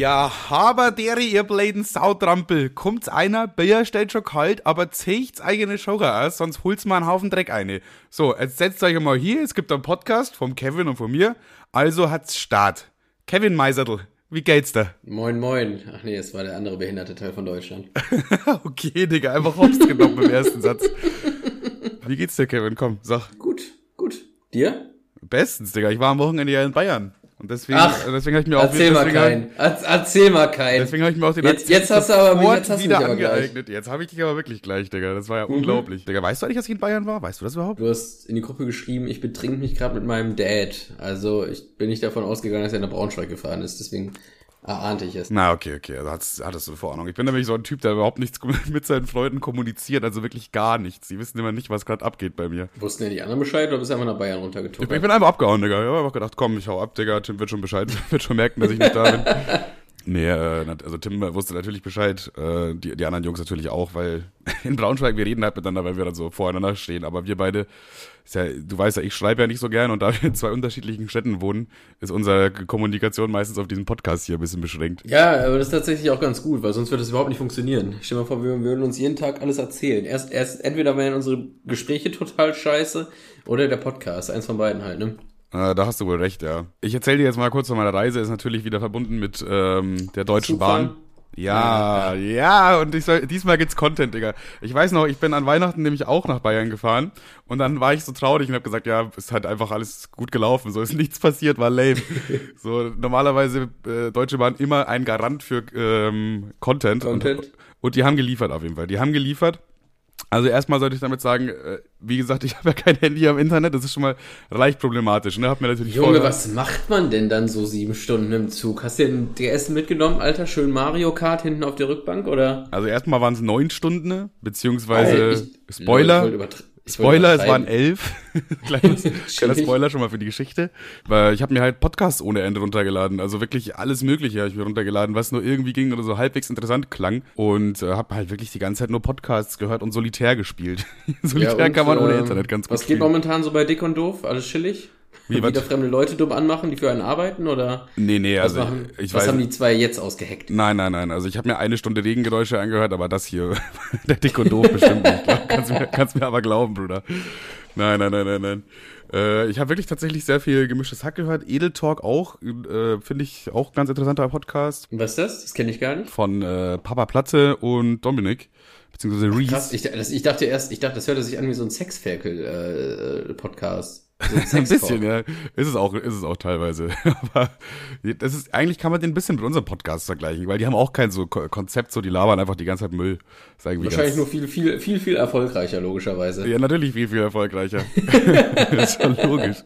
Ja, aber ihr bläden Sautrampel. Kommt's einer, Bier steht schon kalt, aber zecht's eigene Schocker aus, sonst holt's mal einen Haufen Dreck eine. So, jetzt setzt euch mal hier, es gibt einen Podcast vom Kevin und von mir, also hat's Start. Kevin Meisertl, wie geht's da? Moin, moin. Ach nee, es war der andere behinderte Teil von Deutschland. okay, Digga, einfach hops genommen im ersten Satz. Wie geht's dir, Kevin? Komm, sag. Gut, gut. Dir? Bestens, Digga. Ich war am Wochenende ja in Bayern. Und deswegen, Ach, deswegen habe ich mir auch Erzähl mal keinen. Er- Erzähl mal keinen. Deswegen habe ich mir auch den Jetzt- jetzt hast du aber mich- jetzt hast du wieder mich. Mhm. angeeignet. Jetzt habe ich dich aber wirklich gleich, Digga. Das war ja unglaublich. Digga, weißt du eigentlich, dass ich in Bayern war? Weißt du das überhaupt? Du hast in die Gruppe geschrieben, ich betrink mich gerade mit meinem Dad. Also ich bin nicht davon ausgegangen, dass er nach Braunschweig gefahren ist. Deswegen erahnte ich es. Na, okay, okay. Also hattest, hattest du Vorahnung. Ich bin nämlich so ein Typ, der überhaupt nichts mit seinen Freunden kommuniziert. Also wirklich gar nichts. Die wissen immer nicht, was gerade abgeht bei mir. Wussten ja die anderen Bescheid oder bist du einfach nach Bayern Ich, runtergetuckert? ich bin einfach abgehauen, Digga. Ich habe einfach gedacht, komm, ich hau ab, Digga. Tim wird schon Bescheid, wird schon merken, dass ich nicht da bin. Nee, äh, also Tim wusste natürlich Bescheid, äh, die, die anderen Jungs natürlich auch, weil in Braunschweig, wir reden halt miteinander, weil wir dann so voreinander stehen, aber wir beide, ja, du weißt ja, ich schreibe ja nicht so gern und da wir in zwei unterschiedlichen Städten wohnen, ist unsere Kommunikation meistens auf diesen Podcast hier ein bisschen beschränkt. Ja, aber das ist tatsächlich auch ganz gut, weil sonst würde das überhaupt nicht funktionieren. Stell dir mal vor, wir würden uns jeden Tag alles erzählen. Erst, erst entweder wären unsere Gespräche total scheiße oder der Podcast. Eins von beiden halt, ne? Äh, da hast du wohl recht, ja. Ich erzähle dir jetzt mal kurz von meiner Reise, ist natürlich wieder verbunden mit ähm, der Deutschen Zugfahren? Bahn. Ja, ja, und ich soll, diesmal gibt's Content, Digga. Ich weiß noch, ich bin an Weihnachten nämlich auch nach Bayern gefahren und dann war ich so traurig und habe gesagt, ja, ist halt einfach alles gut gelaufen, so ist nichts passiert, war lame. so normalerweise äh, Deutsche Bahn immer ein Garant für ähm, Content, Content. Und, und die haben geliefert auf jeden Fall. Die haben geliefert. Also erstmal sollte ich damit sagen, äh, wie gesagt, ich habe ja kein Handy am Internet, das ist schon mal leicht problematisch, ne? Hab mir natürlich Junge, vorher- was macht man denn dann so sieben Stunden im Zug? Hast du den DS mitgenommen, Alter? Schön Mario Kart hinten auf der Rückbank, oder? Also erstmal waren es neun Stunden, beziehungsweise Ey, ich- Spoiler. Ich Spoiler, es waren elf. Kleiner. Spoiler schon mal für die Geschichte. Weil ich habe mir halt Podcasts ohne Ende runtergeladen. Also wirklich alles Mögliche habe ich mir runtergeladen, was nur irgendwie ging oder so halbwegs interessant klang. Und äh, habe halt wirklich die ganze Zeit nur Podcasts gehört und Solitär gespielt. Solitär Ja, und, kann man ohne ähm, Internet ganz gut Was geht spielen. momentan so bei Dick und Doof? Alles chillig? Wie? Wieder fremde Leute dumm anmachen, die für einen arbeiten, oder? Nee, nee, Was, also machen, ich, ich was weiß. haben die zwei jetzt ausgeheckt? Nein, nein, nein. Also ich habe mir eine Stunde Regengeräusche angehört, aber das hier, der Dick und Doof bestimmt nicht. Glaub, Kannst mir, kannst mir aber glauben, Bruder. Nein, nein, nein, nein, nein. Äh, ich habe wirklich tatsächlich sehr viel gemischtes Hack gehört. Edel Talk auch, äh, finde ich auch ganz interessanter Podcast was ist das? Das kenne ich gar nicht. von äh, Papa Platte und Dominik, beziehungsweise Reese. Krass, ich, das, ich dachte erst, ich dachte, das hörte sich an wie so ein Sexferkel-Podcast. So ein bisschen, ja. Ist es auch, ist es auch teilweise. Aber das ist, eigentlich kann man den ein bisschen mit unserem Podcast vergleichen, weil die haben auch kein so Ko- Konzept, so die labern einfach die ganze Zeit Müll. Wahrscheinlich ganz, nur viel, viel, viel, viel erfolgreicher, logischerweise. Ja, natürlich viel, viel erfolgreicher. das ist schon logisch.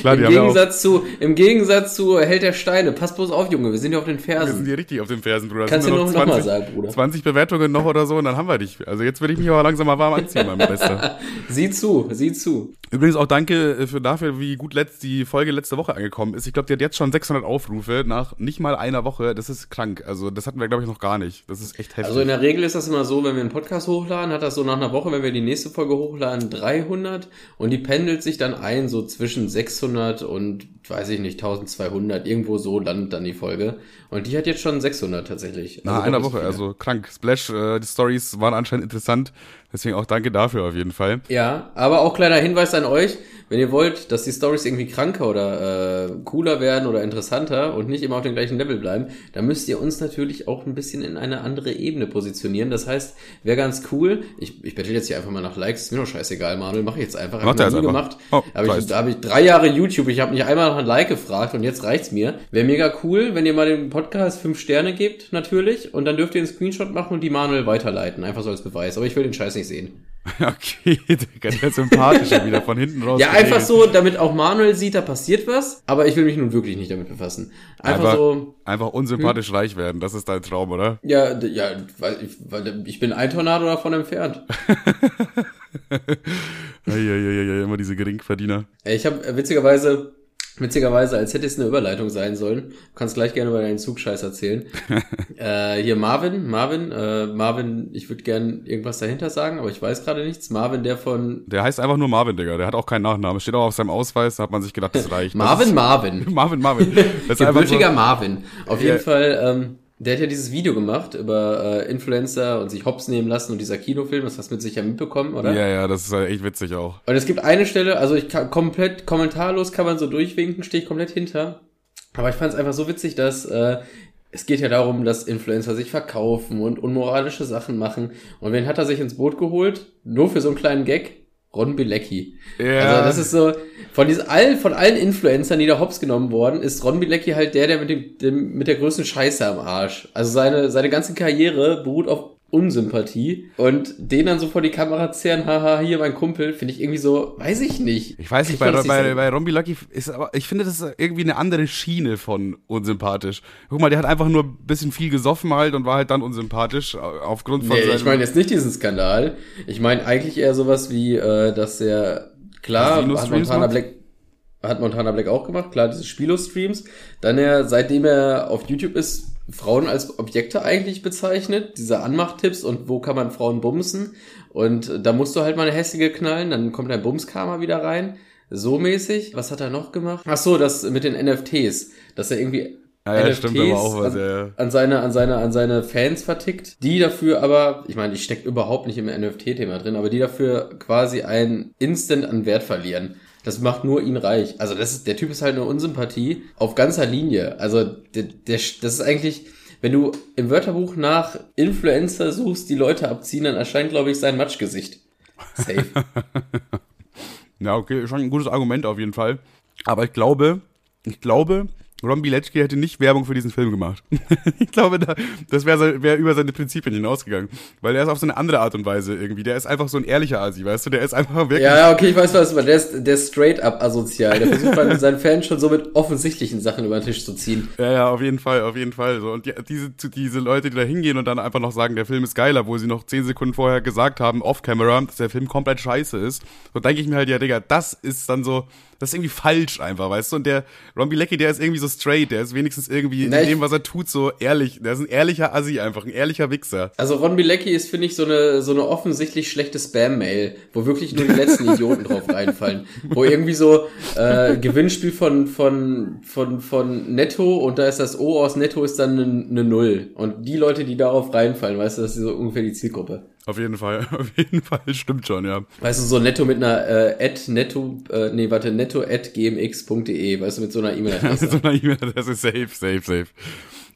Klar, die Im haben ja auch, Gegensatz zu, im Gegensatz zu Held der Steine. Pass bloß auf, Junge, wir sind ja auf den wir sind Fersen. hier richtig auf den Fersen, Bruder. Kannst du noch, noch mal sagen, Bruder. 20 Bewertungen noch oder so und dann haben wir dich. Also jetzt würde ich mich aber langsam mal warm anziehen, mein Bester. Sieh zu, sieh zu. Übrigens auch danke äh, für dafür, wie gut letzt, die Folge letzte Woche angekommen ist. Ich glaube, die hat jetzt schon 600 Aufrufe nach nicht mal einer Woche. Das ist krank. Also das hatten wir, glaube ich, noch gar nicht. Das ist echt heftig. Also in der Regel ist das immer so, wenn wir einen Podcast hochladen, hat das so nach einer Woche, wenn wir die nächste Folge hochladen, 300 und die pendelt sich dann ein, so zwischen 600 und, weiß ich nicht, 1200, irgendwo so landet dann die Folge. Und die hat jetzt schon 600 tatsächlich. nach Also einer doppelt so Woche, viele. also krank. Splash, äh, die Stories waren anscheinend interessant. Deswegen auch danke dafür auf jeden Fall. Ja, aber auch kleiner Hinweis an euch, wenn ihr wollt, dass die Stories irgendwie kranker oder äh, cooler werden oder interessanter und nicht immer auf dem gleichen Level bleiben, dann müsst ihr uns natürlich auch ein bisschen in eine andere Ebene positionieren. Das heißt, wäre ganz cool, ich, ich bettel jetzt hier einfach mal nach Likes, ist mir doch scheißegal, Manuel, mache ich jetzt einfach. Hab ich noch nie einfach. gemacht. Oh, aber ich, habe ich drei Jahre YouTube, ich habe nicht einmal nach ein Like gefragt und jetzt reicht's mir. Wäre mega cool, wenn ihr mal dem Podcast fünf Sterne gebt, natürlich, und dann dürft ihr einen Screenshot machen und die Manuel weiterleiten, einfach so als Beweis. Aber ich will den Scheiß nicht sehen. Okay, Digga, der sympathische wieder von hinten raus. Ja, einfach so, damit auch Manuel sieht, da passiert was, aber ich will mich nun wirklich nicht damit befassen. Einfach, Einfach, so, einfach unsympathisch reich werden, das ist dein Traum, oder? ja, ja, weil ich, weil ich bin ein Tornado davon entfernt. Eieieiei, immer diese Geringverdiener. Ich habe witzigerweise Witzigerweise, als hätte es eine Überleitung sein sollen. Du kannst gleich gerne über deinen Zugscheiß erzählen. äh, hier Marvin, Marvin, äh, Marvin, ich würde gern irgendwas dahinter sagen, aber ich weiß gerade nichts. Marvin, der von... Der heißt einfach nur Marvin, Digga. Der hat auch keinen Nachnamen. Steht auch auf seinem Ausweis, da hat man sich gedacht, das reicht. Marvin, das Marvin. Marvin, Marvin. Das ist Gebürtiger so, Marvin. Auf jeden Fall, ähm, der hat ja dieses Video gemacht über äh, Influencer und sich hops nehmen lassen und dieser Kinofilm, das hast du mit sicher mitbekommen, oder? ja, ja, das ist halt echt witzig auch. Und es gibt eine Stelle, also ich kann komplett kommentarlos kann man so durchwinken, stehe ich komplett hinter. Aber ich fand es einfach so witzig, dass äh, es geht ja darum, dass Influencer sich verkaufen und unmoralische Sachen machen. Und wen hat er sich ins Boot geholt? Nur für so einen kleinen Gag? Ron Bilecki. Ja. Also das ist so, von diesen all, von allen Influencern, die da hops genommen worden, ist Ron Bilecki halt der, der mit dem, dem mit der größten Scheiße am Arsch. Also seine, seine ganze Karriere beruht auf Unsympathie und den dann so vor die Kamera zerren, haha, hier mein Kumpel, finde ich irgendwie so, weiß ich nicht. Ich weiß nicht, bei, ich bei, sagen. bei Rombi Lucky ist aber, ich finde, das ist irgendwie eine andere Schiene von unsympathisch. Guck mal, der hat einfach nur ein bisschen viel gesoffen halt und war halt dann unsympathisch aufgrund von Nee, ich meine jetzt nicht diesen Skandal. Ich meine eigentlich eher sowas wie, äh, dass er, klar, Casino hat Montana? Black, hat Montana Black auch gemacht, klar, diese Spilo-Streams. Dann er, seitdem er auf YouTube ist, Frauen als Objekte eigentlich bezeichnet, diese Anmachtipps und wo kann man Frauen bumsen. Und da musst du halt mal eine hässliche knallen, dann kommt dein Bumskarma wieder rein. So mäßig. Was hat er noch gemacht? Ach so, das mit den NFTs. Dass er irgendwie Ja, ja, stimmt aber auch, was an, er- an seine, an seine, an seine Fans vertickt, die dafür aber, ich meine, ich stecke überhaupt nicht im NFT-Thema drin, aber die dafür quasi ein Instant an Wert verlieren. Das macht nur ihn reich. Also das ist, der Typ ist halt eine Unsympathie auf ganzer Linie. Also der, der, das ist eigentlich, wenn du im Wörterbuch nach Influencer suchst, die Leute abziehen, dann erscheint, glaube ich, sein Matschgesicht. Safe. Ja, okay, schon ein gutes Argument auf jeden Fall. Aber ich glaube, ich glaube, Ron Bilecki hätte nicht Werbung für diesen Film gemacht. ich glaube, da, das wäre wär über seine Prinzipien hinausgegangen. Weil er ist auf so eine andere Art und Weise irgendwie. Der ist einfach so ein ehrlicher Asi, weißt du? Der ist einfach wirklich. Ja, okay, ich weiß was, aber der ist, der ist straight up asozial. Der versucht halt seinen Fans schon so mit offensichtlichen Sachen über den Tisch zu ziehen. Ja, ja, auf jeden Fall, auf jeden Fall. So. Und die, diese, diese Leute, die da hingehen und dann einfach noch sagen, der Film ist geiler, wo sie noch zehn Sekunden vorher gesagt haben, off-camera, dass der Film komplett scheiße ist. So denke ich mir halt, ja, Digga, das ist dann so, das ist irgendwie falsch einfach, weißt du? Und der Ron Bilecki, der ist irgendwie so straight, der ist wenigstens irgendwie Na, in dem, was er tut, so ehrlich. Der ist ein ehrlicher Assi einfach, ein ehrlicher Wichser. Also Ron Bilecki ist, finde ich, so eine, so eine offensichtlich schlechte Spam-Mail, wo wirklich nur die letzten Idioten drauf reinfallen. Wo irgendwie so äh, Gewinnspiel von, von, von, von Netto und da ist das O aus Netto ist dann eine, eine Null. Und die Leute, die darauf reinfallen, weißt du, das ist so ungefähr die Zielgruppe. Auf jeden Fall, auf jeden Fall, stimmt schon, ja. Weißt du, so netto mit einer äh, at netto, äh, nee, warte, netto at gmx.de, weißt du, mit so einer E-Mail-Adresse. Mit so einer E-Mail, das ist safe, safe, safe.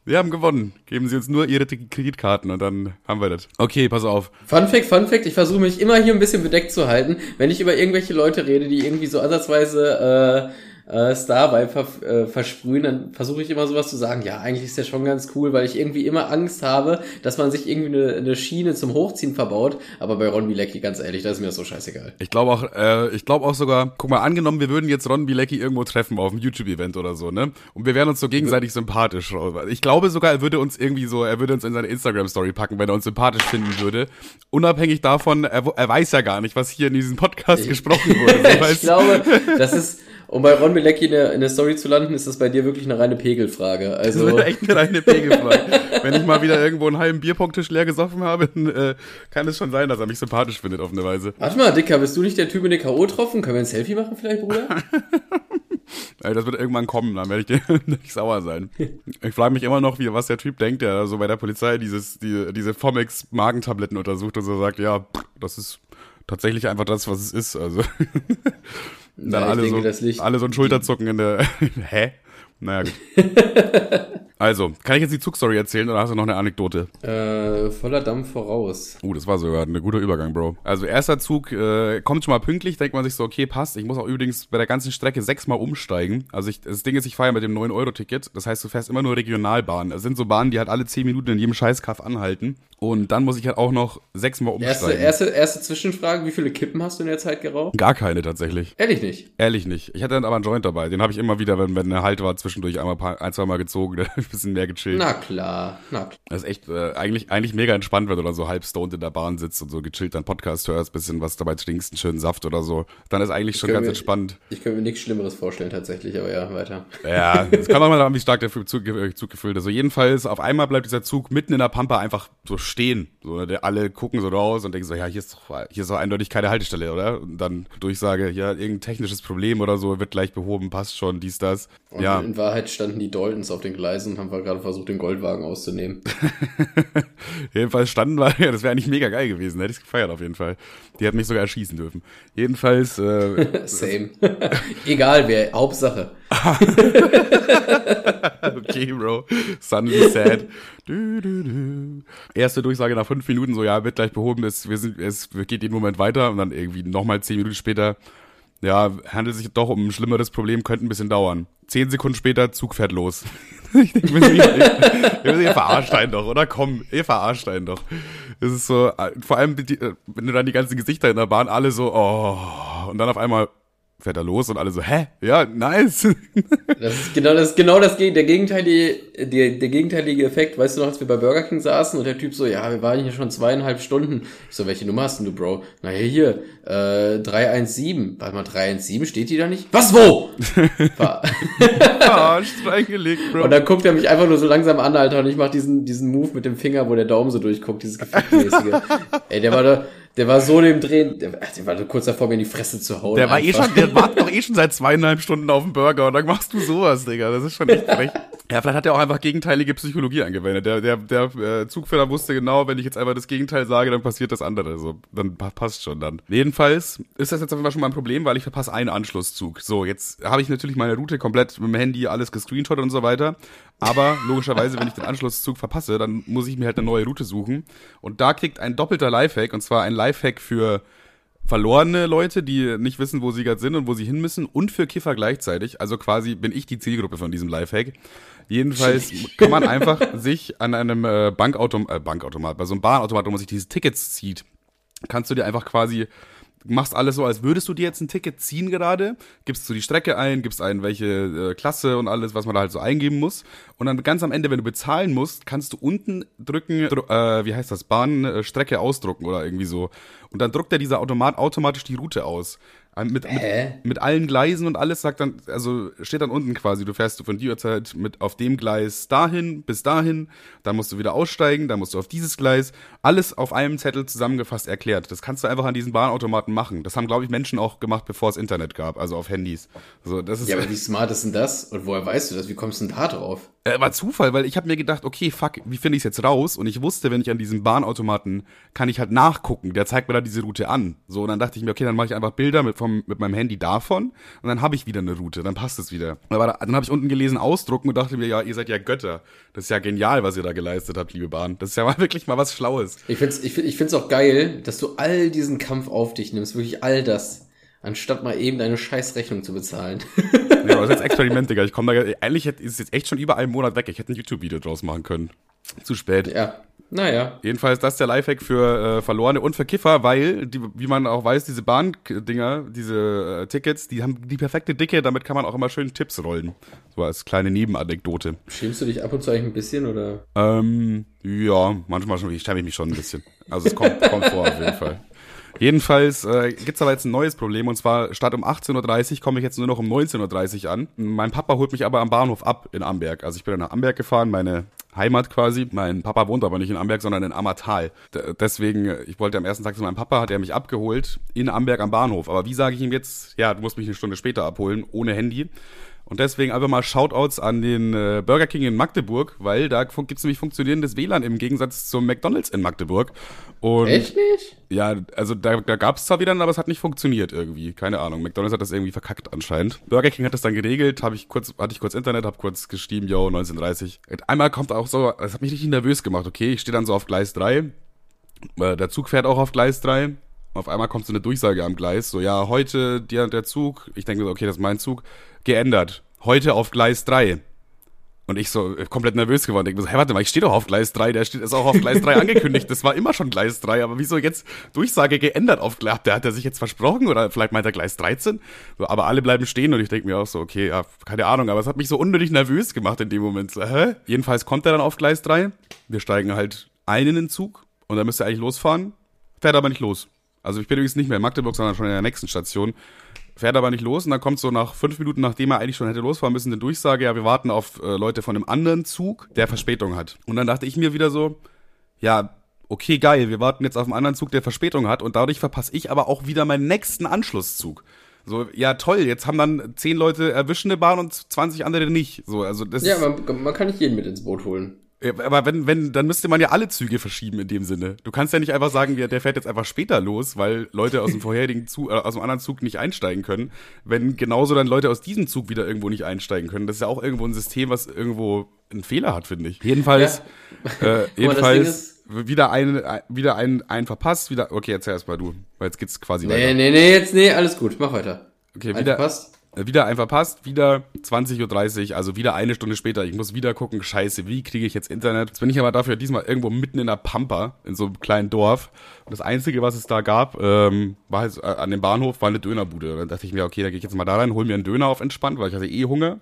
Wir haben gewonnen. Geben Sie uns nur Ihre Kreditkarten und dann haben wir das. Okay, pass auf. Fun Fact, Fun Fact, ich versuche mich immer hier ein bisschen bedeckt zu halten, wenn ich über irgendwelche Leute rede, die irgendwie so ansatzweise äh, äh, Star-Vibe ver äh, versprühen, dann versuche ich immer sowas zu sagen, ja, eigentlich ist der schon ganz cool, weil ich irgendwie immer Angst habe, dass man sich irgendwie eine, eine Schiene zum Hochziehen verbaut, aber bei Ron Bilecki, ganz ehrlich, das ist mir das so scheißegal. Ich glaube auch, äh, ich glaube auch sogar, guck mal, angenommen, wir würden jetzt Ron Bilecki irgendwo treffen auf einem YouTube-Event oder so, ne? Und wir wären uns so gegenseitig sympathisch. Ich glaube sogar, er würde uns irgendwie so, er würde uns in seine Instagram-Story packen, wenn er uns sympathisch finden würde. Unabhängig davon, er, er weiß ja gar nicht, was hier in diesem Podcast gesprochen wurde. Ich glaube, das ist, um bei Ron Bilecki in der, in der Story zu landen, ist das bei dir wirklich eine reine Pegelfrage. Das Also, wäre echt eine reine Pegelfrage. Wenn ich mal wieder irgendwo einen halben Bierpunkttisch leer gesoffen habe, dann äh, kann es schon sein, dass er mich sympathisch findet auf eine Weise. warte mal, Dicker, bist du nicht der Typ mit den K.O.-Tropfen? Können wir ein Selfie machen vielleicht, Bruder? Das wird irgendwann kommen, dann werde ich dir nicht sauer sein. Ich frage mich immer noch, wie, was der Typ denkt, der so bei der Polizei dieses, die, diese Fomex Magentabletten untersucht und so sagt, ja, das ist tatsächlich einfach das, was es ist. Also dann Ja, alle, denke, so, alle so ein Schulterzucken in der. Hä? Naja, gut. Also, kann ich jetzt die Zugstory erzählen oder hast du noch eine Anekdote? Äh, voller Dampf voraus. Uh, das war sogar ein guter Übergang, Bro. Also erster Zug äh, kommt schon mal pünktlich, denkt man sich so, okay, passt. Ich muss auch übrigens bei der ganzen Strecke sechsmal umsteigen. Also ich, das Ding ist, ich fahre ja mit dem 9-Euro-Ticket. Das heißt, du fährst immer nur Regionalbahnen. Das sind so Bahnen, die halt alle 10 Minuten in jedem Scheißkaff anhalten. Und dann muss ich halt auch noch sechsmal Erste, umsteigen. erste, erste Zwischenfrage, wie viele Kippen hast du in der Zeit geraucht? Gar keine tatsächlich. Ehrlich nicht. Ehrlich nicht. Ich hatte dann aber einen Joint dabei. Den habe ich immer wieder, wenn, wenn eine Halt war, zwischendurch einmal paar, ein, zwei Mal gezogen. bisschen mehr gechillt. Na klar, na klar. Das ist echt äh, eigentlich, eigentlich mega entspannt, wenn du dann so halb stoned in der Bahn sitzt und so gechillt deinen Podcast hörst, bisschen was dabei trinkst, einen schönen Saft oder so. Dann ist eigentlich schon ganz mir, entspannt. Ich könnte mir nichts Schlimmeres vorstellen tatsächlich, aber ja, weiter. Ja, es kann auch mal daran, wie stark der Zug, Zug gefüllt ist. Also jedenfalls, auf einmal bleibt dieser Zug mitten in der Pampa einfach so stehen. So, der, alle gucken so raus und denken so, ja, hier ist doch, hier ist doch eindeutig keine Haltestelle, oder? Und dann Durchsage, ja, irgendein technisches Problem oder so, wird gleich behoben, passt schon, dies, das. Und ja. in Wahrheit standen die Daltons auf den Gleisen haben wir gerade versucht, den Goldwagen auszunehmen. Jedenfalls standen wir, ja, das wäre eigentlich mega geil gewesen, hätte ich gefeiert auf jeden Fall. Die hätten mich sogar erschießen dürfen. Jedenfalls. Äh, Same. Egal wer, Hauptsache. okay, Bro. Suddenly sad. Du, du, du. Erste Durchsage nach fünf Minuten, so ja, wird gleich behoben, es, wir sind, es geht jeden Moment weiter und dann irgendwie nochmal zehn Minuten später, ja, handelt sich doch um ein schlimmeres Problem, könnte ein bisschen dauern. Zehn Sekunden später, Zug fährt los. ich denke mir, ihr, verarscht einen doch, oder? Komm, ihr verarscht einen doch. Es ist so, vor allem, wenn du dann die ganzen Gesichter in der Bahn alle so, oh, und dann auf einmal, fährt er los und alle so, hä? Ja, nice. Das ist genau das, genau das, der gegenteilige, der, der gegenteilige Effekt. Weißt du noch, als wir bei Burger King saßen und der Typ so, ja, wir waren hier schon zweieinhalb Stunden. Ich so, welche Nummer hast denn du, Bro? Na hier, äh, 317. Warte mal, 317, steht die da nicht? Was, wo? Verarscht, reingelegt, Bro. Und dann guckt er mich einfach nur so langsam an, Alter, und ich mach diesen, diesen Move mit dem Finger, wo der Daumen so durchguckt, dieses Gefühlmäßige. Ey, der war da, der war so dem Drehen, der, der war kurz davor, mir in die Fresse zu hauen. Der war einfach. eh schon, der wartet doch eh schon seit zweieinhalb Stunden auf den Burger und dann machst du sowas, Digga. Das ist schon echt frech. Ja, vielleicht hat er auch einfach gegenteilige Psychologie angewendet. Der, der, der äh, Zugführer wusste genau, wenn ich jetzt einfach das Gegenteil sage, dann passiert das andere. So, dann passt schon dann. Jedenfalls ist das jetzt auf jeden Fall schon mal ein Problem, weil ich verpasse einen Anschlusszug. So, jetzt habe ich natürlich meine Route komplett mit dem Handy alles gescreenshot und so weiter. Aber logischerweise, wenn ich den Anschlusszug verpasse, dann muss ich mir halt eine neue Route suchen. Und da kriegt ein doppelter Lifehack, und zwar ein Lifehack für verlorene Leute, die nicht wissen, wo sie gerade sind und wo sie hin müssen, und für Kiffer gleichzeitig. Also quasi bin ich die Zielgruppe von diesem Lifehack. Jedenfalls kann man einfach sich an einem äh, Bankautom äh, Bankautomat, bei so einem Bahnautomat, wo man sich diese Tickets zieht, kannst du dir einfach quasi machst alles so, als würdest du dir jetzt ein Ticket ziehen gerade, gibst du die Strecke ein, gibst ein, welche äh, Klasse und alles, was man da halt so eingeben muss. Und dann ganz am Ende, wenn du bezahlen musst, kannst du unten drücken, dr äh, wie heißt das, Bahnstrecke ausdrucken oder irgendwie so. Und dann druckt er dieser Automat automatisch die Route aus. Mit, mit, mit, allen Gleisen und alles sagt dann, also steht dann unten quasi, du fährst du von dieser Zeit mit auf dem Gleis dahin bis dahin, dann musst du wieder aussteigen, dann musst du auf dieses Gleis, alles auf einem Zettel zusammengefasst erklärt. Das kannst du einfach an diesen Bahnautomaten machen. Das haben, glaube ich, Menschen auch gemacht, bevor es Internet gab, also auf Handys. Also, das ist ja, aber wie smart ist denn das? Und woher weißt du das? Wie kommst du denn da drauf? Äh, war Zufall, weil ich habe mir gedacht, okay, fuck, wie finde ich es jetzt raus? Und ich wusste, wenn ich an diesem Bahnautomaten kann ich halt nachgucken. Der zeigt mir da diese Route an. So, und dann dachte ich mir, okay, dann mache ich einfach Bilder mit, vom, mit meinem Handy davon und dann habe ich wieder eine Route, dann passt es wieder. Aber da, dann habe ich unten gelesen, ausdrucken und dachte mir, ja, ihr seid ja Götter. Das ist ja genial, was ihr da geleistet habt, liebe Bahn. Das ist ja mal wirklich mal was Schlaues. Ich find's, ich, find, ich find's auch geil, dass du all diesen Kampf auf dich nimmst, wirklich all das anstatt mal eben deine Scheißrechnung zu bezahlen. ja, aber das ist jetzt Experiment, Digga. Ich komme da, eigentlich ist es jetzt echt schon über einen Monat weg. Ich hätte ein YouTube-Video draus machen können. Zu spät. Ja. Naja. Jedenfalls das ist der Lifehack für äh, Verlorene und für Kiffer, weil, die, wie man auch weiß, diese Bahndinger, diese äh, Tickets, die haben die perfekte Dicke, damit kann man auch immer schön Tipps rollen. So als kleine Nebenanekdote. Schämst du dich ab und zu eigentlich ein bisschen, oder? Ähm, ja, manchmal schon, ich schäme mich schon ein bisschen. Also es kommt, kommt vor auf jeden Fall. Jedenfalls äh, gibt aber jetzt ein neues Problem und zwar statt um 18.30 Uhr komme ich jetzt nur noch um 19.30 Uhr an. Mein Papa holt mich aber am Bahnhof ab in Amberg. Also ich bin nach Amberg gefahren, meine Heimat quasi. Mein Papa wohnt aber nicht in Amberg, sondern in Ammertal. D deswegen, ich wollte am ersten Tag zu meinem Papa, hat er mich abgeholt in Amberg am Bahnhof. Aber wie sage ich ihm jetzt, ja, du musst mich eine Stunde später abholen, ohne Handy. Und deswegen einfach mal Shoutouts an den äh, Burger King in Magdeburg, weil da gibt es nämlich funktionierendes WLAN im Gegensatz zum McDonalds in Magdeburg. Und Echt nicht? Ja, also da, da gab es zwar wieder, aber es hat nicht funktioniert irgendwie. Keine Ahnung. McDonalds hat das irgendwie verkackt anscheinend. Burger King hat das dann geregelt, habe ich kurz, hatte ich kurz Internet, habe kurz geschrieben, yo, 1930. Einmal kommt auch so, das hat mich richtig nervös gemacht, okay? Ich stehe dann so auf Gleis 3. Äh, der Zug fährt auch auf Gleis 3 auf einmal kommt so eine Durchsage am Gleis, so ja, heute der, der Zug, ich denke so, okay, das ist mein Zug, geändert. Heute auf Gleis 3. Und ich so äh, komplett nervös geworden. Denke mir so, hey, warte mal, ich stehe doch auf Gleis 3, der steht ist auch auf Gleis 3 angekündigt. Das war immer schon Gleis 3, aber wieso jetzt Durchsage geändert auf Gleis? Der hat er sich jetzt versprochen oder vielleicht meint er Gleis 13? So, aber alle bleiben stehen und ich denke mir auch so, okay, ja, keine Ahnung, aber es hat mich so unnötig nervös gemacht in dem Moment. So, hä? Jedenfalls kommt er dann auf Gleis 3. Wir steigen halt ein in den Zug und dann müsste er eigentlich losfahren. Fährt aber nicht los. Also ich bin übrigens nicht mehr in Magdeburg, sondern schon in der nächsten Station fährt aber nicht los und dann kommt so nach fünf Minuten, nachdem er eigentlich schon hätte losfahren müssen, eine Durchsage, ja, wir warten auf äh, Leute von einem anderen Zug, der Verspätung hat. Und dann dachte ich mir wieder so, ja, okay, geil, wir warten jetzt auf einen anderen Zug, der Verspätung hat und dadurch verpasse ich aber auch wieder meinen nächsten Anschlusszug. So, ja toll, jetzt haben dann zehn Leute erwischende Bahn und 20 andere nicht. So, also das Ja, man, man kann nicht jeden mit ins Boot holen. Ja, aber wenn, wenn, dann müsste man ja alle Züge verschieben in dem Sinne. Du kannst ja nicht einfach sagen, der fährt jetzt einfach später los, weil Leute aus dem vorherigen Zug, äh, aus dem anderen Zug nicht einsteigen können. Wenn genauso dann Leute aus diesem Zug wieder irgendwo nicht einsteigen können. Das ist ja auch irgendwo ein System, was irgendwo einen Fehler hat, finde ich. Jedenfalls, ja. äh, jedenfalls wieder ein, wieder ein, ein verpasst, wieder, okay, erzähl erst mal du, weil jetzt geht's quasi nee, weiter. Nee, nee, nee, jetzt, nee, alles gut, mach weiter. Okay, ein wieder. Verpasst wieder ein verpasst, wieder 20.30 Uhr, also wieder eine Stunde später. Ich muss wieder gucken, scheiße, wie kriege ich jetzt Internet? Jetzt bin ich aber dafür diesmal irgendwo mitten in der Pampa, in so einem kleinen Dorf. Und das Einzige, was es da gab, ähm, war halt, äh, an dem Bahnhof, war eine Dönerbude. Und dann dachte ich mir, okay, da gehe ich jetzt mal da rein, hol mir einen Döner auf entspannt, weil ich hatte eh Hunger.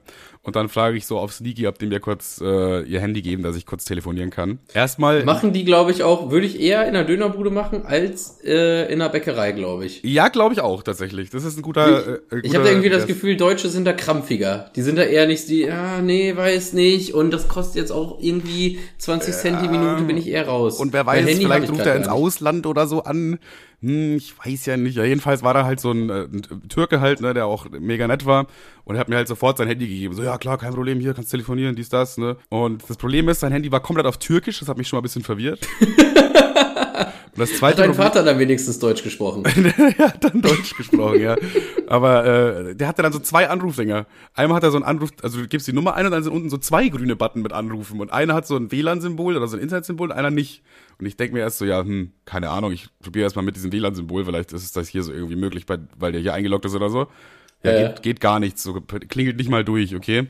Und dann frage ich so auf Sneaky, ob die mir kurz äh, ihr Handy geben, dass ich kurz telefonieren kann. Erstmal. Machen die, glaube ich, auch, würde ich eher in einer Dönerbude machen, als äh, in einer Bäckerei, glaube ich. Ja, glaube ich auch, tatsächlich. Das ist ein guter. Ich, äh, guter, ich habe irgendwie das Gefühl, Deutsche sind da krampfiger. Die sind da eher nicht die, ah, nee, weiß nicht. Und das kostet jetzt auch irgendwie 20 Cent die Minute, bin ich eher raus. Und wer weiß, vielleicht ruft er ins Ausland oder so an hm, ich weiß ja nicht. Ja, jedenfalls war da halt so ein, äh, ein, Türke halt, ne, der auch mega nett war. Und er hat mir halt sofort sein Handy gegeben. So, ja klar, kein Problem, hier kannst telefonieren, dies, das, ne. Und das Problem ist, sein Handy war komplett auf Türkisch, das hat mich schon mal ein bisschen verwirrt. Und das zweite hat dein Vater dann wenigstens Deutsch gesprochen? er hat dann Deutsch gesprochen, ja. Aber äh, der hatte dann so zwei Anrufdinger. Einmal hat er so einen Anruf, also du gibst die Nummer ein und dann sind unten so zwei grüne Button mit Anrufen. Und einer hat so ein WLAN-Symbol oder so ein Internet-Symbol und einer nicht. Und ich denke mir erst so, ja, hm, keine Ahnung, ich probiere erst mal mit diesem WLAN-Symbol, vielleicht ist das hier so irgendwie möglich, weil der hier eingeloggt ist oder so. Ja, äh. geht, geht gar nichts, so klingelt nicht mal durch, okay?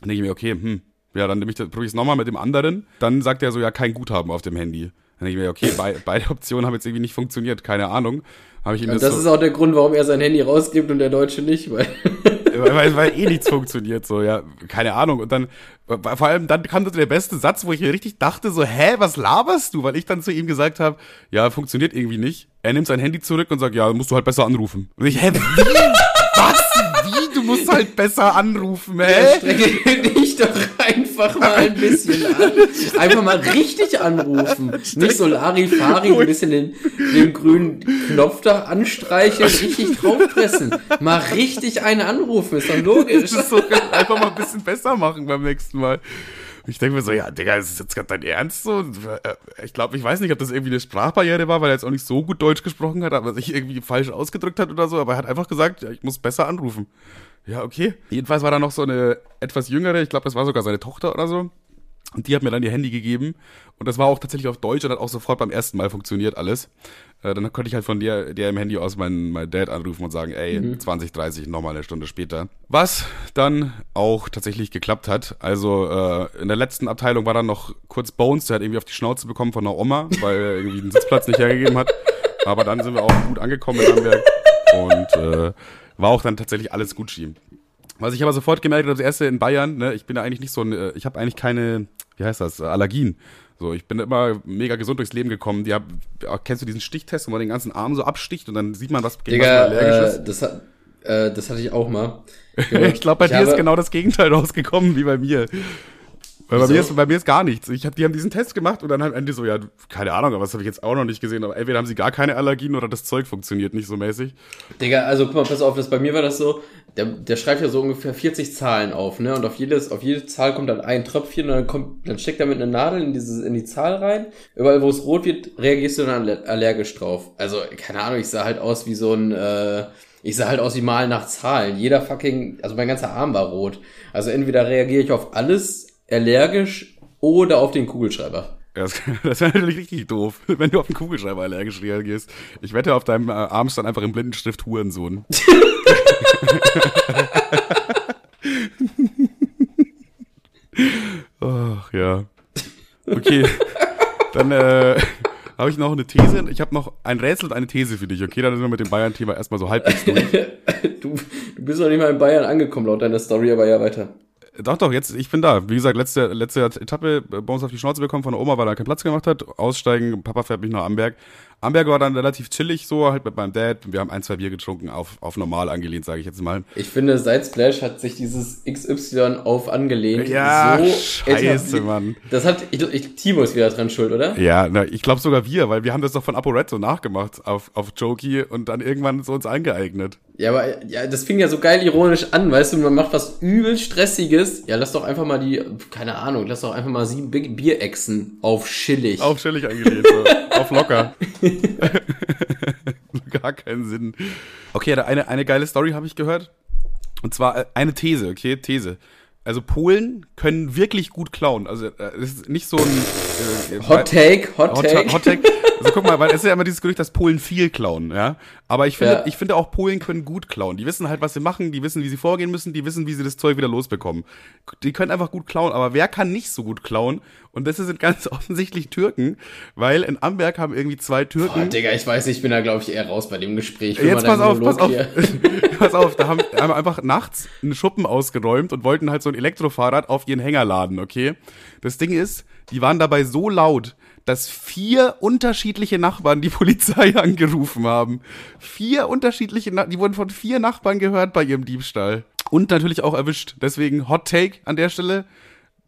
Dann denke ich mir, okay, hm, ja, dann nehme ich das, probiere ich es nochmal mit dem anderen. Dann sagt er so, ja, kein Guthaben auf dem Handy. Dann denke ich mir, okay, be beide Optionen haben jetzt irgendwie nicht funktioniert, keine Ahnung. Habe ich ihm das, das so ist auch der Grund, warum er sein Handy rausgibt und der Deutsche nicht, weil. weil, weil eh nichts funktioniert, so, ja, keine Ahnung. Und dann, vor allem dann kam so der beste Satz, wo ich mir richtig dachte, so, hä, was laberst du? Weil ich dann zu ihm gesagt habe, ja, funktioniert irgendwie nicht. Er nimmt sein Handy zurück und sagt, ja, musst du halt besser anrufen. Und ich, hä, wie? Musst halt besser anrufen, hä? Ja, strecke dich doch einfach mal ein bisschen an. Einfach mal richtig anrufen. Nicht so Larifari, ein bisschen den, den grünen Knopf da anstreichen, richtig draufpressen. Mal richtig einen anrufen, ist doch logisch. Das ist so, einfach mal ein bisschen besser machen beim nächsten Mal. Ich denke mir so, ja, Digga, ist das jetzt gerade dein Ernst so? Äh, ich glaube, ich weiß nicht, ob das irgendwie eine Sprachbarriere war, weil er jetzt auch nicht so gut Deutsch gesprochen hat, aber sich irgendwie falsch ausgedrückt hat oder so, aber er hat einfach gesagt, ja, ich muss besser anrufen. Ja, okay. Jedenfalls war da noch so eine etwas jüngere, ich glaube, das war sogar seine Tochter oder so. Und die hat mir dann ihr Handy gegeben. Und das war auch tatsächlich auf Deutsch und hat auch sofort beim ersten Mal funktioniert alles. Äh, dann konnte ich halt von der, der im Handy aus meinen, meinen Dad anrufen und sagen, ey, mhm. 20, 30, nochmal eine Stunde später. Was dann auch tatsächlich geklappt hat. Also äh, in der letzten Abteilung war dann noch kurz Bones, der hat irgendwie auf die Schnauze bekommen von der Oma, weil er irgendwie den Sitzplatz nicht hergegeben hat. Aber dann sind wir auch gut angekommen in Amberg. Und äh, war auch dann tatsächlich alles Gucci. Was ich aber sofort gemerkt habe, das erste in Bayern, ne, ich bin da eigentlich nicht so ein, äh, ich habe eigentlich keine, wie heißt das, Allergien. So, ich bin immer mega gesund durchs Leben gekommen. Die hab, kennst du diesen Stichtest, wo man den ganzen Arm so absticht und dann sieht man, was gegen Digga, was man allergisch äh, ist? Das, hat, äh, das hatte ich auch mal. ich glaube, bei ich dir ist genau das Gegenteil rausgekommen wie bei mir. Weil bei mir, ist, bei mir ist gar nichts. Ich hab, die haben diesen Test gemacht und dann am Ende so, ja, keine Ahnung, aber das habe ich jetzt auch noch nicht gesehen. Aber entweder haben sie gar keine Allergien oder das Zeug funktioniert nicht so mäßig. Digga, also guck mal, pass auf, das, bei mir war das so, der, der schreibt ja so ungefähr 40 Zahlen auf, ne? Und auf jedes, auf jede Zahl kommt dann ein Tröpfchen und dann kommt, dann steckt er mit einer Nadel in diese, in die Zahl rein. Überall, wo es rot wird, reagierst du dann allergisch drauf. Also, keine Ahnung, ich sah halt aus wie so ein, äh, ich sah halt aus wie Mal nach Zahlen. Jeder fucking, also mein ganzer Arm war rot. Also entweder reagiere ich auf alles allergisch oder auf den Kugelschreiber. Das, das wäre natürlich richtig doof, wenn du auf den Kugelschreiber allergisch reagierst. Ich wette, auf deinem äh, Arm stand einfach im Blindenstift Hurensohn. Ach ja. Okay. Dann äh, habe ich noch eine These. Ich habe noch ein Rätsel und eine These für dich. Okay, dann sind wir mit dem Bayern-Thema erstmal so halbwegs durch. du, du bist noch nicht mal in Bayern angekommen, laut deiner Story, aber ja, weiter. Doch, doch, jetzt, ich bin da. Wie gesagt, letzte, letzte Etappe bei uns auf die Schnauze bekommen von der Oma, weil er keinen Platz gemacht hat. Aussteigen, Papa fährt mich nach Amberg. Amberg war dann relativ chillig so, halt mit meinem Dad. Wir haben ein, zwei Bier getrunken, auf, auf normal angelehnt, sage ich jetzt mal. Ich finde, seit Splash hat sich dieses XY auf angelehnt. Ja, so scheiße, Mann. Das hat, ich, ich, Timo ist wieder dran schuld, oder? Ja, na, ich glaube sogar wir, weil wir haben das doch von ApoRed so nachgemacht auf, auf Jokey und dann irgendwann so uns eingeeignet. Ja, aber ja, das fing ja so geil ironisch an, weißt du, man macht was übel Stressiges. Ja, lass doch einfach mal die, keine Ahnung, lass doch einfach mal sieben Bierechsen auf chillig. Auf chillig angelehnt, so. auf locker. Gar keinen Sinn. Okay, eine, eine geile Story habe ich gehört. Und zwar äh, eine These, okay, These. Also Polen können wirklich gut klauen. Also äh, es ist nicht so ein äh, Hot Take, Hot, Hot Take. Hot Take. Also guck mal, weil es ist ja immer dieses Gerücht, dass Polen viel klauen, ja. Aber ich finde, ja. ich finde auch Polen können gut klauen. Die wissen halt, was sie machen, die wissen, wie sie vorgehen müssen, die wissen, wie sie das Zeug wieder losbekommen. Die können einfach gut klauen, aber wer kann nicht so gut klauen? Und das sind ganz offensichtlich Türken, weil in Amberg haben irgendwie zwei Türken. Boah, Digga, ich weiß, ich bin da, glaube ich, eher raus bei dem Gespräch. Jetzt pass auf, pass auf. pass auf, da haben, haben einfach nachts einen Schuppen ausgeräumt und wollten halt so ein Elektrofahrrad auf ihren Hänger laden, okay? Das Ding ist, die waren dabei so laut, dass vier unterschiedliche Nachbarn die Polizei angerufen haben. Vier unterschiedliche, Na die wurden von vier Nachbarn gehört bei ihrem Diebstahl. Und natürlich auch erwischt. Deswegen Hot Take an der Stelle.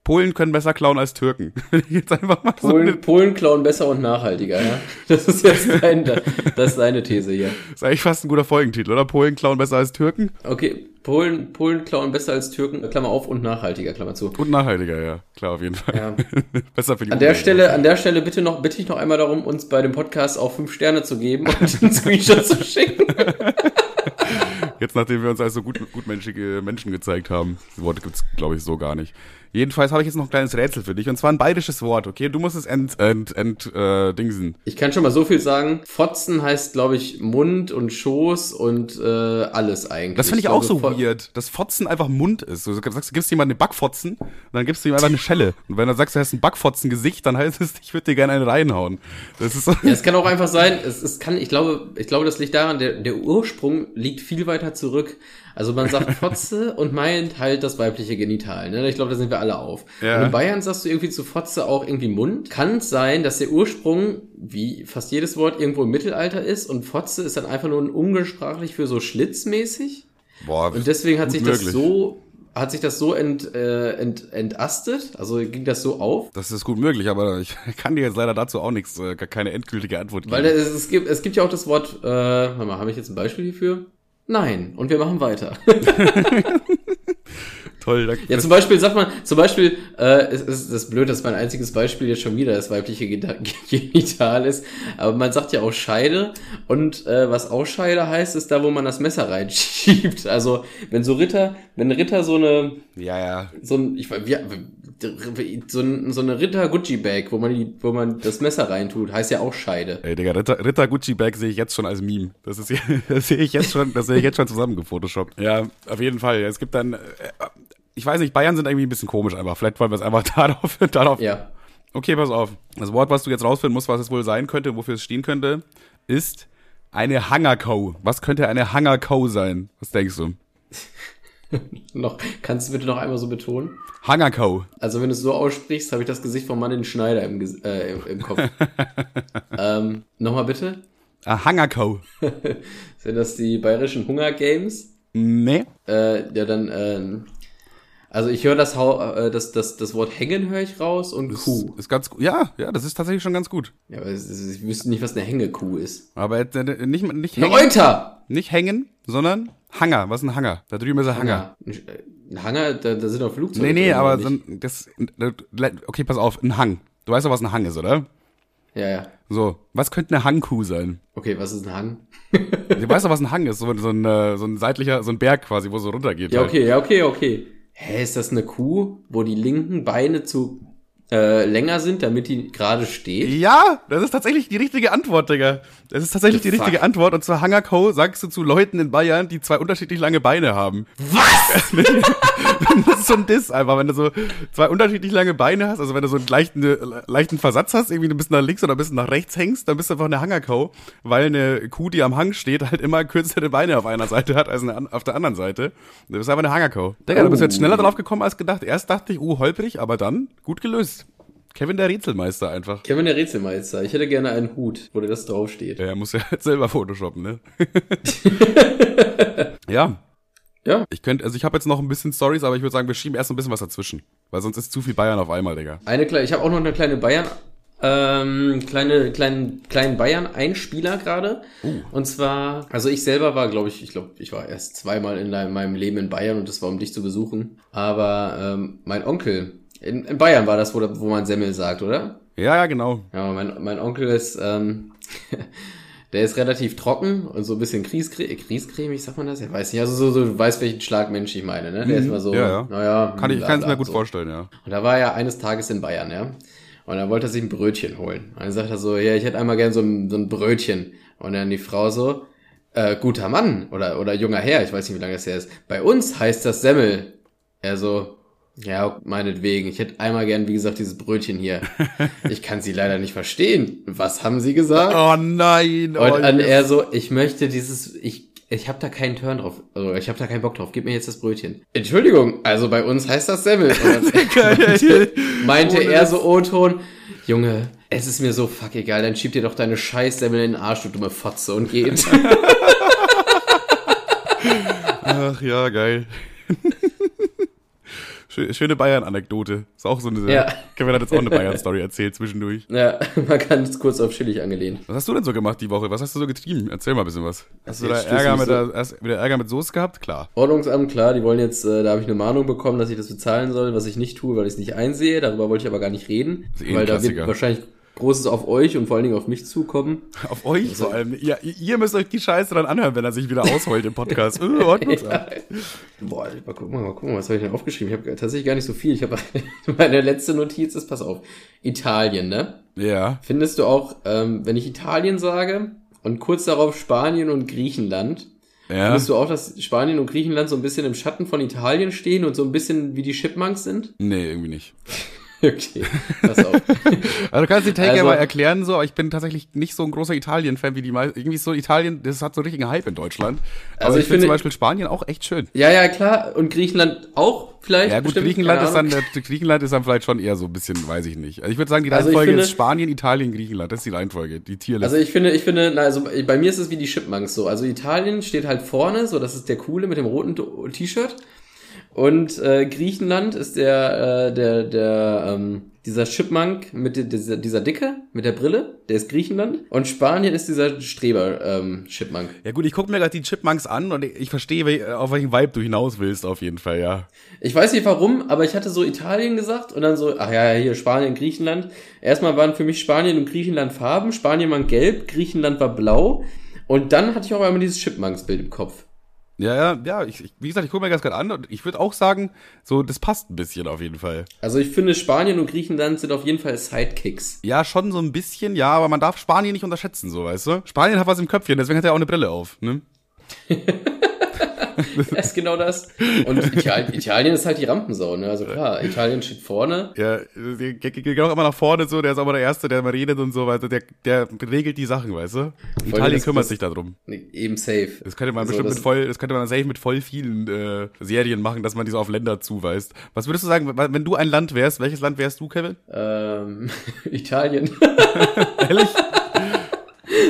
Polen können besser klauen als Türken. Polen, so Polen klauen besser und nachhaltiger, ja. Das ist jetzt dein, das ist deine These hier. Das ist eigentlich fast ein guter Folgentitel, oder? Polen klauen besser als Türken? Okay, Polen, Polen klauen besser als Türken, Klammer auf, und nachhaltiger, Klammer zu. Und nachhaltiger, ja. Klar, auf jeden Fall. Ja. besser für die An der Stelle, an der Stelle bitte noch, bitte ich noch einmal darum, uns bei dem Podcast auch fünf Sterne zu geben und einen Screenshot zu schicken. Jetzt, nachdem wir uns als so gut, gutmenschige Menschen gezeigt haben. Das Wort gibt's, glaube ich, so gar nicht. Jedenfalls habe ich jetzt noch ein kleines Rätsel für dich. Und zwar ein bayerisches Wort, okay? Du musst es ent, ent, ent, äh, dingsen. Ich kann schon mal so viel sagen. Fotzen heißt, glaube ich, Mund und Schoß und äh, alles eigentlich. Das finde ich, ich auch so weird, dass Fotzen einfach Mund ist. Du sagst, du gibst jemandem eine Backfotzen, und dann gibst du ihm einfach eine Schelle. Und wenn du sagst, du hast ein Backfotzen-Gesicht, dann heißt es, ich würde dir gerne einen reinhauen. Das ist so. Ja, es kann auch einfach sein, es, es kann, ich glaube, ich glaube, das liegt daran, der, der Ursprung liegt viel weiter zurück. Also man sagt Fotze und meint halt das weibliche Genital. Ne? Ich glaube, da sind wir alle auf. Ja. Und in Bayern sagst du irgendwie zu Fotze auch irgendwie Mund. Kann es sein, dass der Ursprung, wie fast jedes Wort, irgendwo im Mittelalter ist und Fotze ist dann einfach nur ein umgangssprachlich für so schlitzmäßig? Boah, und deswegen hat sich möglich. das so hat sich das so ent, äh, ent, entastet? Also ging das so auf? Das ist gut möglich, aber ich kann dir jetzt leider dazu auch nichts, äh, keine endgültige Antwort geben. Weil es, es, gibt, es gibt ja auch das Wort, äh, warte mal, habe ich jetzt ein Beispiel hierfür? Nein. Und wir machen weiter. Toll, danke. Ja, zum Beispiel, sag mal, zum Beispiel, äh, es ist das blöd, dass mein einziges Beispiel jetzt schon wieder das weibliche Genital ist, aber man sagt ja auch Scheide und äh, was auch Scheide heißt, ist da, wo man das Messer reinschiebt. Also, wenn so Ritter, wenn Ritter so eine, ja, ja, so ein, ich ja, so, so eine Ritter Gucci Bag, wo man die, wo man das Messer reintut, heißt ja auch Scheide. Ey, Digga, Ritter, Ritter Gucci Bag sehe ich jetzt schon als Meme. Das ist, das sehe ich jetzt schon, das sehe ich jetzt schon zusammen gefotoshoppt. Ja, auf jeden Fall. Es gibt dann, äh, ich weiß nicht, Bayern sind irgendwie ein bisschen komisch einfach. Vielleicht wollen wir es einfach darauf, darauf. Ja. Okay, pass auf. Das Wort, was du jetzt rausfinden musst, was es wohl sein könnte, wofür es stehen könnte, ist eine Hangerkau. Was könnte eine Hangerkau sein? Was denkst du? noch, kannst du bitte noch einmal so betonen? Hangerkau. Also wenn du es so aussprichst, habe ich das Gesicht von Mann Schneider im, äh, im, im Kopf. ähm, Nochmal bitte? Ah, Hangerkau. Sind das die bayerischen Hunger Games? Nee. Äh, ja, dann, äh, also ich höre das, äh, das, das, das Wort hängen höre ich raus und das Kuh. Ist ganz Ja, ja, das ist tatsächlich schon ganz gut. Ja, aber ich wüsste nicht, was eine Hängekuh ist. Aber äh, nicht, nicht hängen. Euter! Nicht hängen, sondern Hanger. Was ist ein Hanger? Da drüben ist ein Hanger. Ein Hanger, da, da sind auch Flugzeuge. Nee, nee, aber so das, okay, pass auf, ein Hang. Du weißt doch, was ein Hang ist, oder? Ja, ja. So, was könnte eine Hangkuh sein? Okay, was ist ein Hang? du weißt doch, was ein Hang ist. So, so, ein, äh, so ein seitlicher, so ein Berg quasi, wo es so runtergeht. Ja, halt. okay, ja, okay, okay hä, ist das eine Kuh, wo die linken Beine zu äh, länger sind, damit die gerade steht? Ja, das ist tatsächlich die richtige Antwort, Digga. Das ist tatsächlich die Fuck. richtige Antwort. Und zwar Hangerko sagst du zu Leuten in Bayern, die zwei unterschiedlich lange Beine haben. Was? das ist so ein Diss einfach, wenn du so zwei unterschiedlich lange Beine hast, also wenn du so einen leichten, äh, leichten Versatz hast, irgendwie ein bisschen nach links oder ein bisschen nach rechts hängst, dann bist du einfach eine Hangerkau, weil eine Kuh, die am Hang steht, halt immer kürzere Beine auf einer Seite hat als eine, auf der anderen Seite. Du bist einfach eine Hangerkau. Digga, du bist jetzt Oh. schneller drauf gekommen als gedacht. Erst dachte ich, uh, holprig, aber dann gut gelöst. Kevin der Rätselmeister einfach. Kevin der Rätselmeister. Ich hätte gerne einen Hut, wo das draufsteht. Der muss ja halt selber photoshoppen, ne? ja, Ja. ich könnte, also ich habe jetzt noch ein bisschen Stories, aber ich würde sagen, wir schieben erst ein bisschen was dazwischen. Weil sonst ist zu viel Bayern auf einmal, Digga. Eine kleine, ich habe auch noch eine kleine Bayern, ähm, kleine, kleinen, kleinen Bayern-Einspieler gerade. Und zwar, also ich selber war, glaube ich, ich glaube, ich war erst zweimal in meinem Leben in Bayern und das war, um dich zu besuchen. Aber ähm, mein Onkel, in, in Bayern war das, wo, wo man Semmel sagt, oder? Ja, ja, genau. Ja, mein, mein Onkel ist, ähm, der ist relativ trocken und so ein bisschen kriescre kriescremig, sagt man das? Ich weiß nicht. Also so, so du weißt, welchen Schlagmensch ich meine, ne? Der ist mal so, Mhm. Ja, ja. naja. Kann ich, bla, bla, mir gut so. vorstellen, ja. Und da war er eines Tages in Bayern, ja. Und dann wollte er sich ein Brötchen holen. Und dann sagt er so, ja, ich hätte einmal gern so ein, so ein Brötchen. Und dann die Frau so, äh, guter Mann oder, oder junger Herr, ich weiß nicht, wie lange das her ist. Bei uns heißt das Semmel. Er so, ja, meinetwegen. Ich hätte einmal gern, wie gesagt, dieses Brötchen hier. Ich kann sie leider nicht verstehen. Was haben sie gesagt? Oh nein. Oh, Und an yes. er so, ich möchte dieses, ich, ich habe da keinen Turn drauf, also ich habe da keinen Bock drauf, gib mir jetzt das Brötchen. Entschuldigung, also bei uns heißt das Semmel. Dann meinte, meinte er so O-Ton, Junge, es ist mir so fuck egal, dann schieb dir doch deine scheiß Semmel in den Arsch, du dumme Fotze und geht. Ach ja, geil. Schö- Schöne Bayern-Anekdote. Ist auch so eine. Ja. Kevin hat jetzt auch eine Bayern-Story erzählt zwischendurch. ja, man kann es kurz auf chillig angelehnt. Was hast du denn so gemacht die Woche? Was hast du so getrieben? Erzähl mal ein bisschen was. Hast du da Ärger mit, der, hast wieder Ärger mit Soße gehabt? Klar. Ordnungsamt, klar, die wollen jetzt, äh, da habe ich eine Mahnung bekommen, dass ich das bezahlen soll, was ich nicht tue, weil ich es nicht einsehe. Darüber wollte ich aber gar nicht reden, Das ist eh weil da wird wahrscheinlich Großes auf euch und vor allen Dingen auf mich zukommen. Auf euch Also- vor allem. Ihr, ihr müsst euch die Scheiße dann anhören, wenn er sich wieder ausheult im Podcast. Äh, Ordnungsamt. Boah, mal gucken, mal gucken, was habe ich denn aufgeschrieben? Ich habe tatsächlich gar nicht so viel. Ich habe meine letzte Notiz ist, pass auf, Italien, ne? Ja. Findest du auch, ähm, wenn ich Italien sage und kurz darauf Spanien und Griechenland, Ja. findest du auch, dass Spanien und Griechenland so ein bisschen im Schatten von Italien stehen und so ein bisschen wie die Chipmunks sind? Nee, irgendwie nicht. Okay, pass auf. Also du kannst die Take Also- mal erklären so, aber ich bin tatsächlich nicht so ein großer Italien-Fan wie die meisten. Irgendwie ist so Italien, das hat so einen richtigen Hype in Deutschland. Aber Also ich, ich finde zum Beispiel Spanien auch echt schön. Ja, ja, klar. Und Griechenland auch vielleicht? Ja gut, bestimmt, Griechenland ist dann, Griechenland ist dann vielleicht schon eher so ein bisschen, weiß ich nicht. Also ich würde sagen, die Also Reihenfolge finde- ist Spanien, Italien, Griechenland. Das ist die Reihenfolge, die Tierliste. Also ich finde, ich finde, na, also bei mir ist es wie die Chipmunks so. Also Italien steht halt vorne, so das ist der coole mit dem roten T-Shirt. Und äh, Griechenland ist der, äh, der, der, ähm, dieser Chipmunk mit di- dieser, dieser Dicke, mit der Brille, der ist Griechenland. Und Spanien ist dieser Streber ähm, Chipmunk. ja gut, ich gucke mir gerade die Chipmunks an und ich ich verstehe, wel- auf welchen Vibe du hinaus willst, auf jeden Fall, ja. Ich weiß nicht warum, aber ich hatte so Italien gesagt und dann so, ach ja, hier Spanien, Griechenland. Erstmal waren für mich Spanien und Griechenland Farben. Spanien war gelb, Griechenland war blau. Und dann hatte ich auch einmal dieses Chipmunks-Bild im Kopf. Ja, ja, ja, ich, ich, wie gesagt, ich gucke mir das gerade an und ich würde auch sagen, so, das passt ein bisschen auf jeden Fall. Also ich finde, Spanien und Griechenland sind auf jeden Fall Sidekicks. Ja, schon so ein bisschen, ja, aber man darf Spanien nicht unterschätzen, so, weißt du? Spanien hat was im Köpfchen, deswegen hat er auch eine Brille auf, ne? Das ist genau das. Und Italien, Italien ist halt die Rampensau, ne? Also klar, Italien steht vorne. Ja, der geht auch immer nach vorne so, der ist aber der Erste, der immer redet und so, weißt du, der, der regelt die Sachen, weißt du? Italien das- kümmert das- sich darum. Eben safe. Das könnte man Also bestimmt mit voll, das könnte man safe mit voll vielen äh, Serien machen, dass man die so auf Länder zuweist. Was würdest du sagen, wenn wenn du ein Land wärst, welches Land wärst du, Kevin? Ähm, Italien. Ehrlich?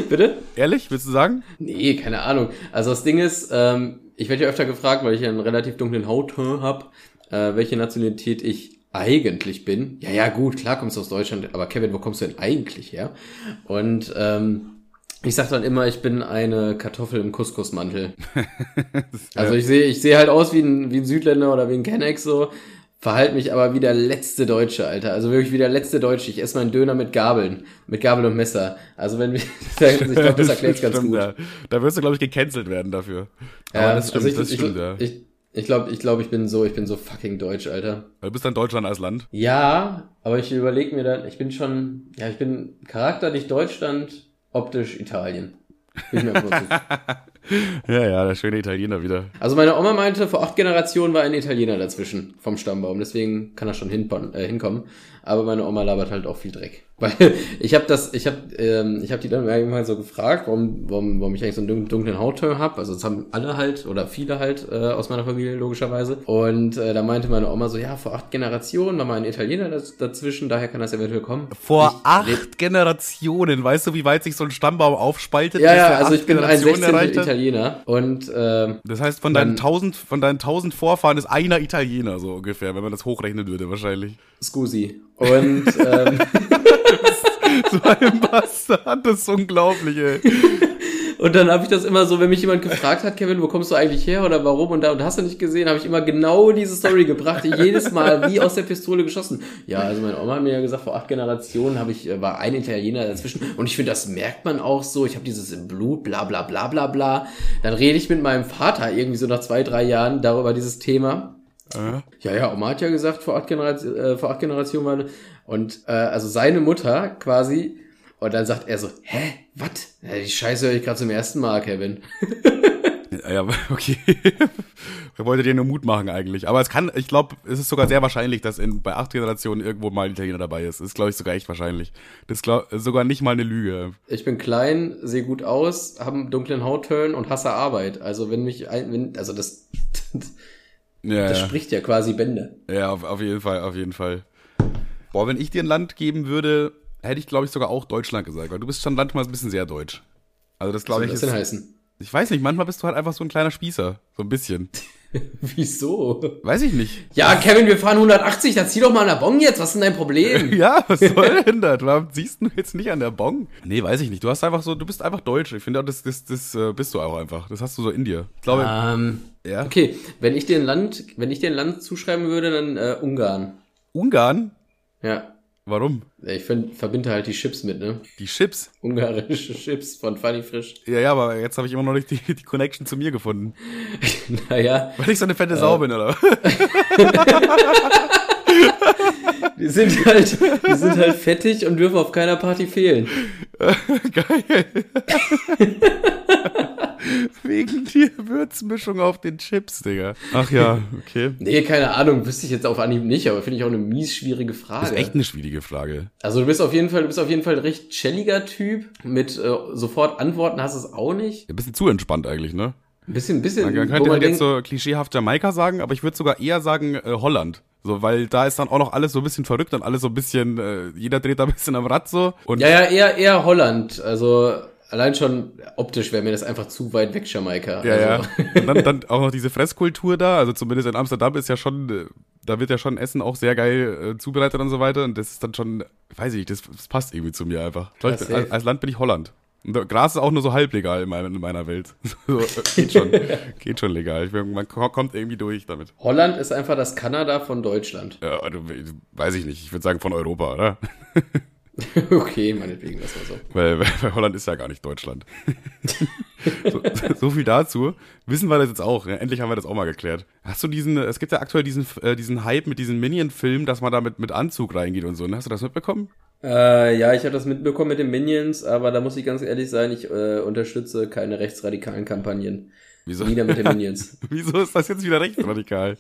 Bitte? Ehrlich, willst du sagen? Nee, keine Ahnung. Also das Ding ist, ähm, ich werde ja öfter gefragt, weil ich ja einen relativ dunklen Hautton habe, äh, welche Nationalität ich eigentlich bin. Ja, ja, gut, klar kommst du aus Deutschland, aber Kevin, wo kommst du denn eigentlich her? Und ähm, ich sag dann immer, ich bin eine Kartoffel im Couscous-Mantel. Also ich sehe ich sehe halt aus wie ein, wie ein Südländer oder wie ein Kennex so, verhalte mich aber wie der letzte Deutsche, Alter. Also wirklich wie der letzte Deutsche. Ich esse meinen Döner mit Gabeln, mit Gabel und Messer. Also wenn wir, ich glaube, das erklärt ganz Stimmt, gut. Ja. Da wirst du, glaube ich, gecancelt werden dafür. Ja, Aber das stimmt, also ich, das ich, stimmt, ja. Ich, Ich glaube, ich glaube, ich bin so, ich bin so fucking deutsch, Alter. Du bist dann Deutschland als Land. Ja, aber ich überlege mir dann, ich bin schon, ja, ich bin charakterlich Deutschland, optisch Italien. Bin ich mir. Ja, ja, der schöne Italiener wieder. Also meine Oma meinte, vor acht Generationen war ein Italiener dazwischen vom Stammbaum, deswegen kann er schon äh, hinkommen. Aber meine Oma labert halt auch viel Dreck. Weil ich habe das, ich habe, ähm, ich habe die dann irgendwann so gefragt, warum, warum, warum ich eigentlich so einen dun- dunklen Hautton habe. Also das haben alle halt oder viele halt äh, aus meiner Familie logischerweise. Und äh, da meinte meine Oma so, ja, vor acht Generationen war mal ein Italiener daz dazwischen, daher kann das eventuell kommen. Vor Ich acht Generationen, weißt du, wie weit sich so ein Stammbaum aufspaltet? Ja, ja, also ich bin ein Generationen 16. erreicht hat? Italiener und ähm, Das heißt, von deinen, tausend, von deinen tausend Vorfahren ist einer Italiener, so ungefähr, wenn man das hochrechnen würde, wahrscheinlich. Scusi. Und ähm, So Bastard, das ist unglaublich, ey. Und dann habe ich das immer so, wenn mich jemand gefragt hat, Kevin, wo kommst du eigentlich her oder warum und da und hast du nicht gesehen, habe ich immer genau diese Story gebracht, jedes Mal wie aus der Pistole geschossen. Ja, also meine Oma hat mir ja gesagt, vor acht Generationen habe ich äh, war ein Italiener dazwischen und ich finde, das merkt man auch so. Ich habe dieses Blut, bla bla bla bla bla. Dann rede ich mit meinem Vater irgendwie so nach zwei drei Jahren darüber dieses Thema. Ja, ja, Oma hat ja gesagt, vor acht, Generation, äh, vor acht Generationen war eine- und äh, also seine Mutter quasi und dann sagt er so, hä, was? Ja, die Scheiße höre ich gerade zum ersten Mal, Kevin. Ja, okay. Wir wollten dir nur Mut machen eigentlich. Aber es kann, ich glaube, es ist sogar sehr wahrscheinlich, dass in, bei acht Generationen irgendwo mal ein Italiener dabei ist. Ist, glaube ich, sogar echt wahrscheinlich. Das ist glaub, sogar nicht mal eine Lüge. Ich bin klein, sehe gut aus, habe einen dunklen Hautton und hasse Arbeit. Also wenn mich ein, wenn, also das, Ja, das ja. spricht ja quasi Bände. ja auf, auf jeden Fall, auf jeden Fall. Boah, wenn ich dir ein Land geben würde, hätte ich, glaube ich, sogar auch Deutschland gesagt, weil du bist schon manchmal ein bisschen sehr deutsch. Also das Was glaube soll ich das denn ist, heißen? ich weiß nicht, manchmal bist du halt einfach so ein kleiner Spießer. So ein bisschen. Wieso? Weiß ich nicht. Ja, Kevin, wir fahren 180, dann zieh doch mal an der Bon jetzt, was ist denn dein Problem? Ja, was soll denn das? Warum siehst du jetzt nicht an der Bong? Nee, weiß ich nicht. Du hast einfach so, du bist einfach deutsch. Ich finde, auch, das, das, das äh, bist du auch einfach. Das hast du so in dir. Ich glaube, Ähm, ja. okay, wenn ich dir ein Land, wenn ich dir ein Land zuschreiben würde, dann äh, Ungarn. Ungarn? Ja. Warum? Ich find, verbinde halt die Chips mit, ne? Die Chips. Ungarische Chips von Funny Frisch. Ja, ja, aber jetzt habe ich immer noch nicht die, die Connection zu mir gefunden. Naja, Weil ich so eine fette Sau bin, oder? die sind halt, die sind halt fettig und dürfen auf keiner Party fehlen. Geil. Wegen die Würzmischung auf den Chips, Digga. Ach ja, okay. Nee, keine Ahnung, wüsste ich jetzt auf Anhieb nicht, aber finde ich auch eine mies schwierige Frage. Das ist echt eine schwierige Frage. Also du bist auf jeden Fall, du bist auf jeden Fall ein recht chilliger Typ. Mit äh, sofort Antworten hast du es auch nicht. Ein bisschen zu entspannt eigentlich, ne? Ein bisschen, ein bisschen, Man, könnte man halt jetzt so klischeehaft Jamaika sagen, aber ich würde sogar eher sagen äh, Holland. So, weil da ist dann auch noch alles so ein bisschen verrückt und alles so ein bisschen, äh, jeder dreht da ein bisschen am Rad so. Und ja, ja, eher, eher Holland. Also allein schon optisch wäre mir das einfach zu weit weg, Jamaika. ja, also, ja. Und dann, dann auch noch diese Fresskultur da, also zumindest in Amsterdam ist ja schon, äh, da wird ja schon Essen auch sehr geil äh, zubereitet und so weiter. Und das ist dann schon, weiß ich nicht, das, das passt irgendwie zu mir einfach. Ja, als, als Land bin ich Holland. Und Gras ist auch nur so halb legal in meiner, in meiner Welt. so, äh, geht schon, geht schon legal. Ich, bin- man ko- kommt irgendwie durch damit. Holland ist einfach das Kanada von Deutschland. Ja, weiß ich nicht. Ich würde sagen von Europa, oder? okay, meinetwegen, das war so. Weil, weil Holland ist ja gar nicht Deutschland. so, so viel dazu. Wissen wir das jetzt auch. Ja, endlich haben wir das auch mal geklärt. Hast du diesen, es gibt ja aktuell diesen, äh, diesen Hype mit diesen Minion-Filmen, dass man da mit, mit Anzug reingeht und so. ne? Hast du das mitbekommen? Äh, ja, ich habe das mitbekommen mit den Minions, aber da muss ich ganz ehrlich sein, ich äh, unterstütze keine rechtsradikalen Kampagnen. Wieso, Nieder mit den Minions. wieso ist das jetzt wieder rechtsradikal?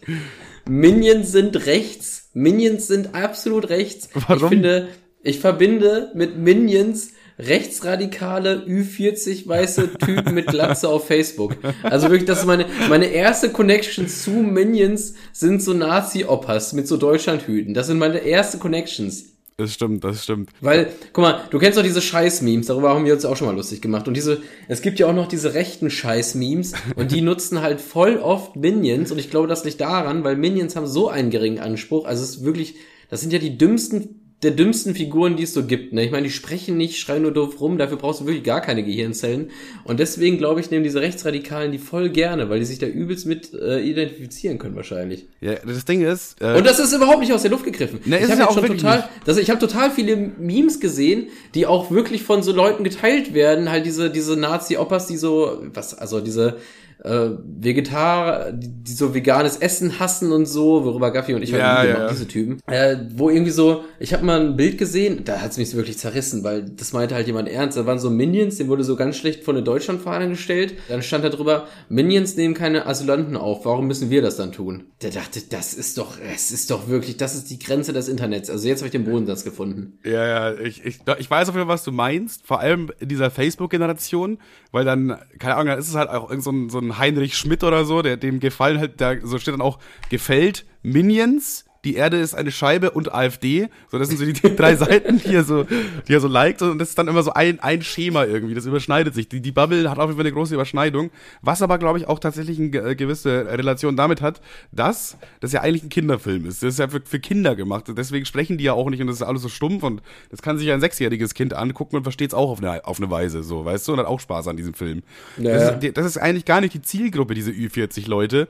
Minions sind rechts. Minions sind absolut rechts. Warum? Ich finde, ich verbinde mit Minions rechtsradikale Ü40 weiße Typen mit Glatze auf Facebook. Also wirklich, das ist meine, meine erste Connection zu Minions sind so Nazi-Oppas mit so Deutschlandhüten. Das sind meine erste Connections. Das stimmt, das stimmt. Weil, guck mal, du kennst doch diese Scheiß-Memes, darüber haben wir uns auch schon mal lustig gemacht. Und diese, es gibt ja auch noch diese rechten Scheiß-Memes und die nutzen halt voll oft Minions und ich glaube, das liegt daran, weil Minions haben so einen geringen Anspruch. Also es ist wirklich, das sind ja die dümmsten, der dümmsten Figuren, die es so gibt. Ne? Ich meine, die sprechen nicht, schreien nur doof rum, dafür brauchst du wirklich gar keine Gehirnzellen. Und deswegen, glaube ich, nehmen diese Rechtsradikalen die voll gerne, weil die sich da übelst mit äh, identifizieren können wahrscheinlich. Ja, das Ding ist, äh, Und das ist überhaupt nicht aus der Luft gegriffen. Ne, ist ich habe ja schon total, das, ich habe total viele Memes gesehen, die auch wirklich von so Leuten geteilt werden, halt diese diese Nazi-Oppas, die so was, also diese äh, Vegetar, die, die so veganes Essen hassen und so, worüber Gaffi und ich Ja, halt ja. diese Typen. Äh, wo irgendwie so, ich habe mal ein Bild gesehen, da hat's mich so wirklich zerrissen, weil das meinte halt jemand ernst. Da waren so Minions, dem wurde so ganz schlecht von der Deutschlandfahne gestellt. Dann stand da drüber, Minions nehmen keine Asylanten auf, warum müssen wir das dann tun? Der dachte, das ist doch, es ist doch wirklich, das ist die Grenze des Internets. Also jetzt habe ich den Bodensatz gefunden. Ja, ja, ich, ich, ich weiß auf jeden Fall, was du meinst, vor allem in dieser Facebook-Generation, weil dann, keine Ahnung, dann ist es halt auch irgend so ein, so ein Heinrich Schmidt oder so, der dem gefallen halt, da so steht dann auch, gefällt Minions, die Erde ist eine Scheibe und AfD. So, das sind so die, die drei Seiten, die er so, die er so liked und das ist dann immer so ein, ein Schema irgendwie, das überschneidet sich. Die, die Bubble hat auf jeden Fall eine große Überschneidung, was aber, glaube ich, auch tatsächlich eine ge- gewisse Relation damit hat, dass das ja eigentlich ein Kinderfilm ist. Das ist ja für, für Kinder gemacht. Deswegen sprechen die ja auch nicht und das ist alles so stumpf und das kann sich ein sechsjähriges Kind angucken und versteht es auch auf eine, auf eine Weise, so, weißt du, und hat auch Spaß an diesem Film. Ja. Das, ist, das ist eigentlich gar nicht die Zielgruppe, diese Ü40-Leute.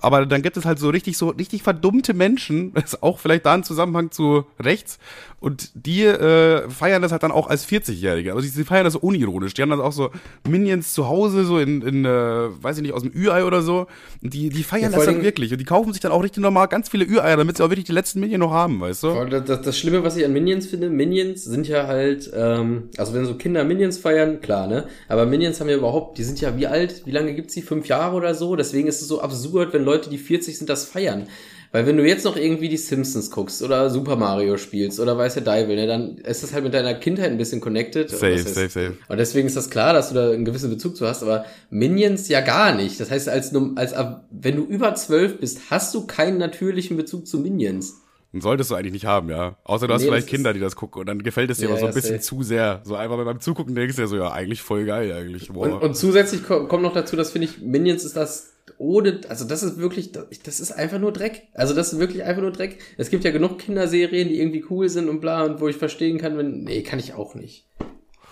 Aber dann gibt es halt so richtig, so richtig verdummte Menschen, das ist auch vielleicht da ein Zusammenhang zu rechts, und die äh, feiern das halt dann auch als 40-Jährige. Also sie feiern das so unironisch. Die haben dann auch so Minions zu Hause, so in, in äh, weiß ich nicht, aus dem Ü-Ei oder so. Und die, die feiern Ja, das dann wirklich. Und die kaufen sich dann auch richtig normal ganz viele Ü-Eier, damit sie auch wirklich die letzten Minion noch haben, weißt du? Das, das, das Schlimme, was ich an Minions finde, Minions sind ja halt, ähm, also wenn so Kinder Minions feiern, klar, ne? Aber Minions haben ja überhaupt, die sind ja wie alt, wie lange gibt's die? Fünf Jahre oder so? Deswegen ist es so absurd, wenn Leute, die 40 sind, das feiern. Weil wenn du jetzt noch irgendwie die Simpsons guckst oder Super Mario spielst oder weiß der Deibel, ne, dann ist das halt mit deiner Kindheit ein bisschen connected. Safe, das safe, safe. Und deswegen ist das klar, dass du da einen gewissen Bezug zu hast, aber Minions ja gar nicht. Das heißt, als, als wenn du über zwölf bist, hast du keinen natürlichen Bezug zu Minions. Und solltest du eigentlich nicht haben, ja. Außer du hast Nee, vielleicht das Kinder, die das gucken und dann gefällt es dir Ja, aber so ein bisschen safe. zu sehr. So einfach beim Zugucken denkst du dir so, ja, eigentlich voll geil eigentlich. Boah. Und, und zusätzlich ko- kommt noch dazu, dass finde ich, Minions ist das ohne, also das ist wirklich, das ist einfach nur Dreck. Also das ist wirklich einfach nur Dreck. Es gibt ja genug Kinderserien, die irgendwie cool sind und bla und wo ich verstehen kann, wenn, nee, kann ich auch nicht.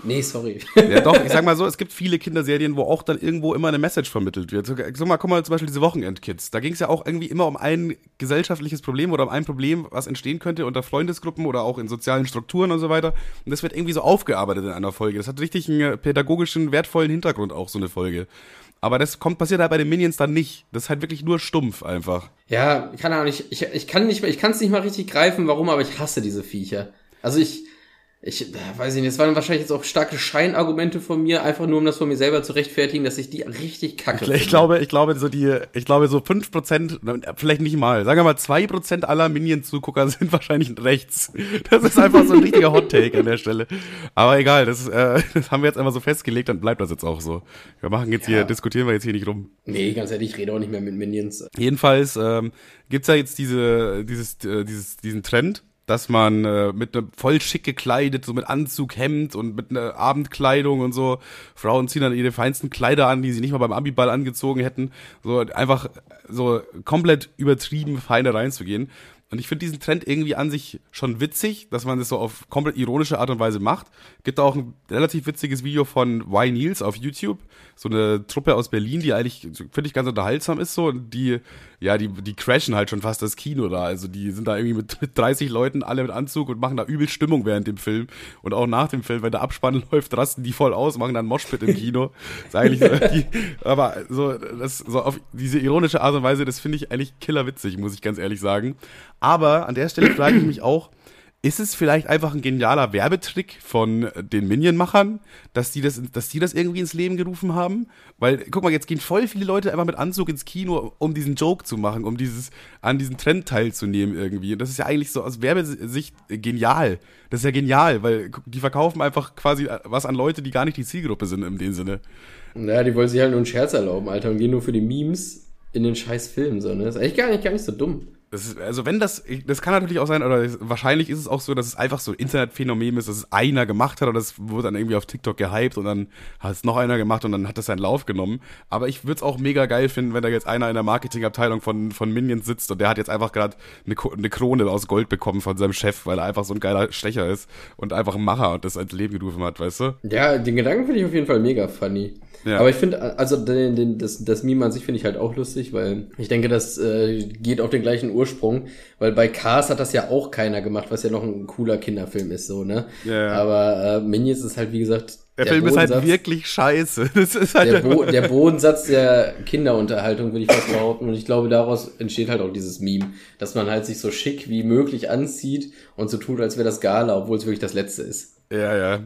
Nee, sorry. Ja, doch, ich sag mal so, es gibt viele Kinderserien, wo auch dann irgendwo immer eine Message vermittelt wird. So, so mal, guck mal zum Beispiel diese Wochenendkids. Da ging es ja auch irgendwie immer um ein gesellschaftliches Problem oder um ein Problem, was entstehen könnte unter Freundesgruppen oder auch in sozialen Strukturen und so weiter. Und das wird irgendwie so aufgearbeitet in einer Folge. Das hat richtig einen äh, pädagogischen, wertvollen Hintergrund auch, so eine Folge. Aber das kommt, passiert halt bei den Minions dann nicht. Das ist halt wirklich nur stumpf einfach. Ja, keine Ahnung, ich, ich, ich kann nicht ich kann es nicht mal richtig greifen, warum, aber ich hasse diese Viecher. Also ich, ich äh, weiß nicht, das waren wahrscheinlich jetzt auch starke Scheinargumente von mir, einfach nur um das von mir selber zu rechtfertigen, dass ich die richtig kacke Ich glaube, ich glaube, so die, ich glaube, so 5%, vielleicht nicht mal, sagen wir mal 2% aller Minion-Zugucker sind wahrscheinlich rechts. Das ist einfach so ein richtiger Hot-Take an der Stelle. Aber egal, das, äh, das haben wir jetzt einfach so festgelegt, dann bleibt das jetzt auch so. Wir machen jetzt Ja. hier, diskutieren wir jetzt hier nicht rum. Nee, ganz ehrlich, ich rede auch nicht mehr mit Minions. Jedenfalls ähm, gibt's ja jetzt diese, dieses, äh, dieses, diesen Trend, dass man äh, mit einem voll schick gekleidet, so mit Anzug, Hemd und mit einer Abendkleidung und so, Frauen ziehen dann ihre feinsten Kleider an, die sie nicht mal beim Abiball angezogen hätten, so einfach so komplett übertrieben feine reinzugehen. Und ich finde diesen Trend irgendwie an sich schon witzig, dass man das so auf komplett ironische Art und Weise macht. Gibt auch ein relativ witziges Video von Y Niels auf YouTube. So eine Truppe aus Berlin, die eigentlich, finde ich, ganz unterhaltsam ist so. Die, ja, die, die crashen halt schon fast das Kino da. Also die sind da irgendwie mit, mit 30 Leuten, alle mit Anzug und machen da übel Stimmung während dem Film. Und auch nach dem Film, wenn der Abspann läuft, rasten die voll aus, machen dann Moshpit im Kino. ist eigentlich so, die, aber so, das, so auf diese ironische Art und Weise, das finde ich eigentlich killerwitzig, muss ich ganz ehrlich sagen. Aber an der Stelle frage ich mich auch, ist es vielleicht einfach ein genialer Werbetrick von den Minion-Machern, dass die das, dass die das irgendwie ins Leben gerufen haben? Weil, guck mal, jetzt gehen voll viele Leute einfach mit Anzug ins Kino, um diesen Joke zu machen, um dieses, an diesem Trend teilzunehmen irgendwie. Und das ist ja eigentlich so aus Werbesicht genial. Das ist ja genial, weil die verkaufen einfach quasi was an Leute, die gar nicht die Zielgruppe sind in dem Sinne. Naja, die wollen sich halt nur einen Scherz erlauben, Alter, und gehen nur für die Memes in den scheiß Film, so, ne? Das ist eigentlich gar nicht, gar nicht so dumm. Das ist, also wenn das, das kann natürlich auch sein, oder wahrscheinlich ist es auch so, dass es einfach so ein Internetphänomen ist, dass es einer gemacht hat oder das wurde dann irgendwie auf TikTok gehypt und dann hat es noch einer gemacht und dann hat das seinen Lauf genommen. Aber ich würde es auch mega geil finden, wenn da jetzt einer in der Marketingabteilung von, von Minions sitzt und der hat jetzt einfach gerade eine, eine Krone aus Gold bekommen von seinem Chef, weil er einfach so ein geiler Stecher ist und einfach ein Macher und das ins Leben gerufen hat, weißt du? Ja, den Gedanken finde ich auf jeden Fall mega funny. Ja. Aber ich finde, also den, den, das, das Meme an sich finde ich halt auch lustig, weil ich denke, das äh, geht auf den gleichen Ursprung, weil bei Cars hat das ja auch keiner gemacht, was ja noch ein cooler Kinderfilm ist, so, ne? Ja, ja. Aber äh, Minions ist halt, wie gesagt, Der, Film ist halt wirklich scheiße. Das ist halt der, Bo der Bodensatz der Kinderunterhaltung, würde ich fast behaupten. Und ich glaube, daraus entsteht halt auch dieses Meme, dass man halt sich so schick wie möglich anzieht und so tut, als wäre das Gala, obwohl es wirklich das Letzte ist. ja, ja.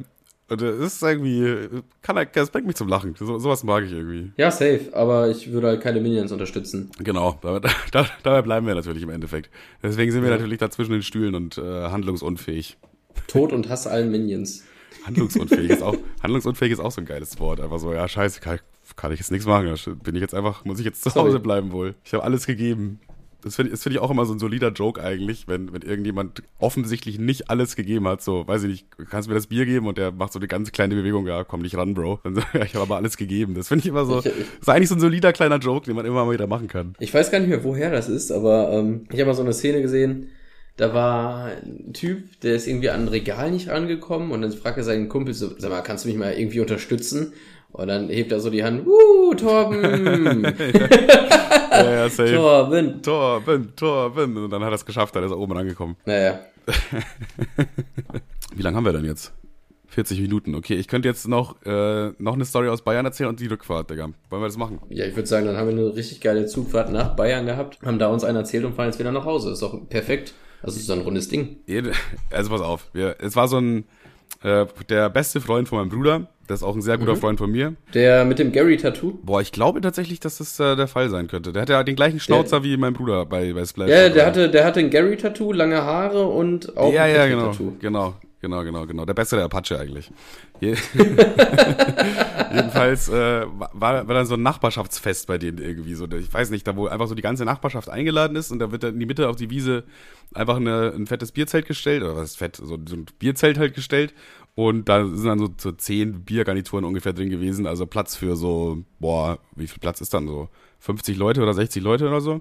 Und das ist irgendwie, kann, das bringt mich zum Lachen. So, sowas mag ich irgendwie. Ja, safe, aber ich würde halt keine Minions unterstützen. Genau, da, da, dabei bleiben wir natürlich im Endeffekt. Deswegen sind wir natürlich da zwischen den Stühlen und äh, handlungsunfähig. Tod und Hass allen Minions. Handlungsunfähig ist auch, handlungsunfähig ist auch so ein geiles Wort. Einfach so, ja, scheiße, kann, kann ich jetzt nichts machen. Bin ich jetzt einfach, muss ich jetzt zu Sorry. Hause bleiben wohl. Ich habe alles gegeben. Das finde das find ich auch immer so ein solider Joke eigentlich, wenn, wenn irgendjemand offensichtlich nicht alles gegeben hat. So, weiß ich nicht, kannst du mir das Bier geben? Und der macht so eine ganz kleine Bewegung, ja, komm nicht ran, Bro. Dann so, ja, ich habe aber alles gegeben. Das finde ich immer so, Ich- ich- ist eigentlich so ein solider kleiner Joke, den man immer mal wieder machen kann. Ich weiß gar nicht mehr, woher das ist, aber ähm, ich habe mal so eine Szene gesehen, da war ein Typ, der ist irgendwie an ein Regal nicht rangekommen und dann fragt er seinen Kumpel so, sag mal, kannst du mich mal irgendwie unterstützen? Und dann hebt er so die Hand, uh, Torben, Ja, ja, safe. Torben. Torben, Torben. Und dann hat er es geschafft, dann ist er oben angekommen. Naja, Wie lange haben wir denn jetzt? 40 Minuten. Okay, ich könnte jetzt noch, äh, noch eine Story aus Bayern erzählen und die Rückfahrt, Digga. Wollen wir das machen? ja, ich würde sagen, dann haben wir eine richtig geile Zugfahrt nach Bayern gehabt, haben da uns einen erzählt und fahren jetzt wieder nach Hause. Ist doch perfekt. Das ist so ein rundes Ding. Also pass auf. Wir, es war so ein, äh, der beste Freund von meinem Bruder. Das ist auch ein sehr guter Freund von mir. Der mit dem Gary-Tattoo? Boah, ich glaube tatsächlich, dass das äh, der Fall sein könnte. Der hat ja den gleichen Schnauzer wie mein Bruder bei, bei Splash. Ja, der hatte, der hatte ein Gary-Tattoo, lange Haare und auch ja, ein ja, genau, genau, genau, genau, genau. Der bessere Apache eigentlich. Je Jedenfalls äh, war, war dann so ein Nachbarschaftsfest bei denen irgendwie so. Ich weiß nicht, da wo einfach so die ganze Nachbarschaft eingeladen ist und da wird dann in die Mitte auf die Wiese einfach eine, ein fettes Bierzelt gestellt oder was ist fett, so, so ein Bierzelt halt gestellt und da sind dann so, so zehn Biergarnituren ungefähr drin gewesen, also Platz für so, boah, wie viel Platz ist dann so? 50 Leute oder 60 Leute oder so?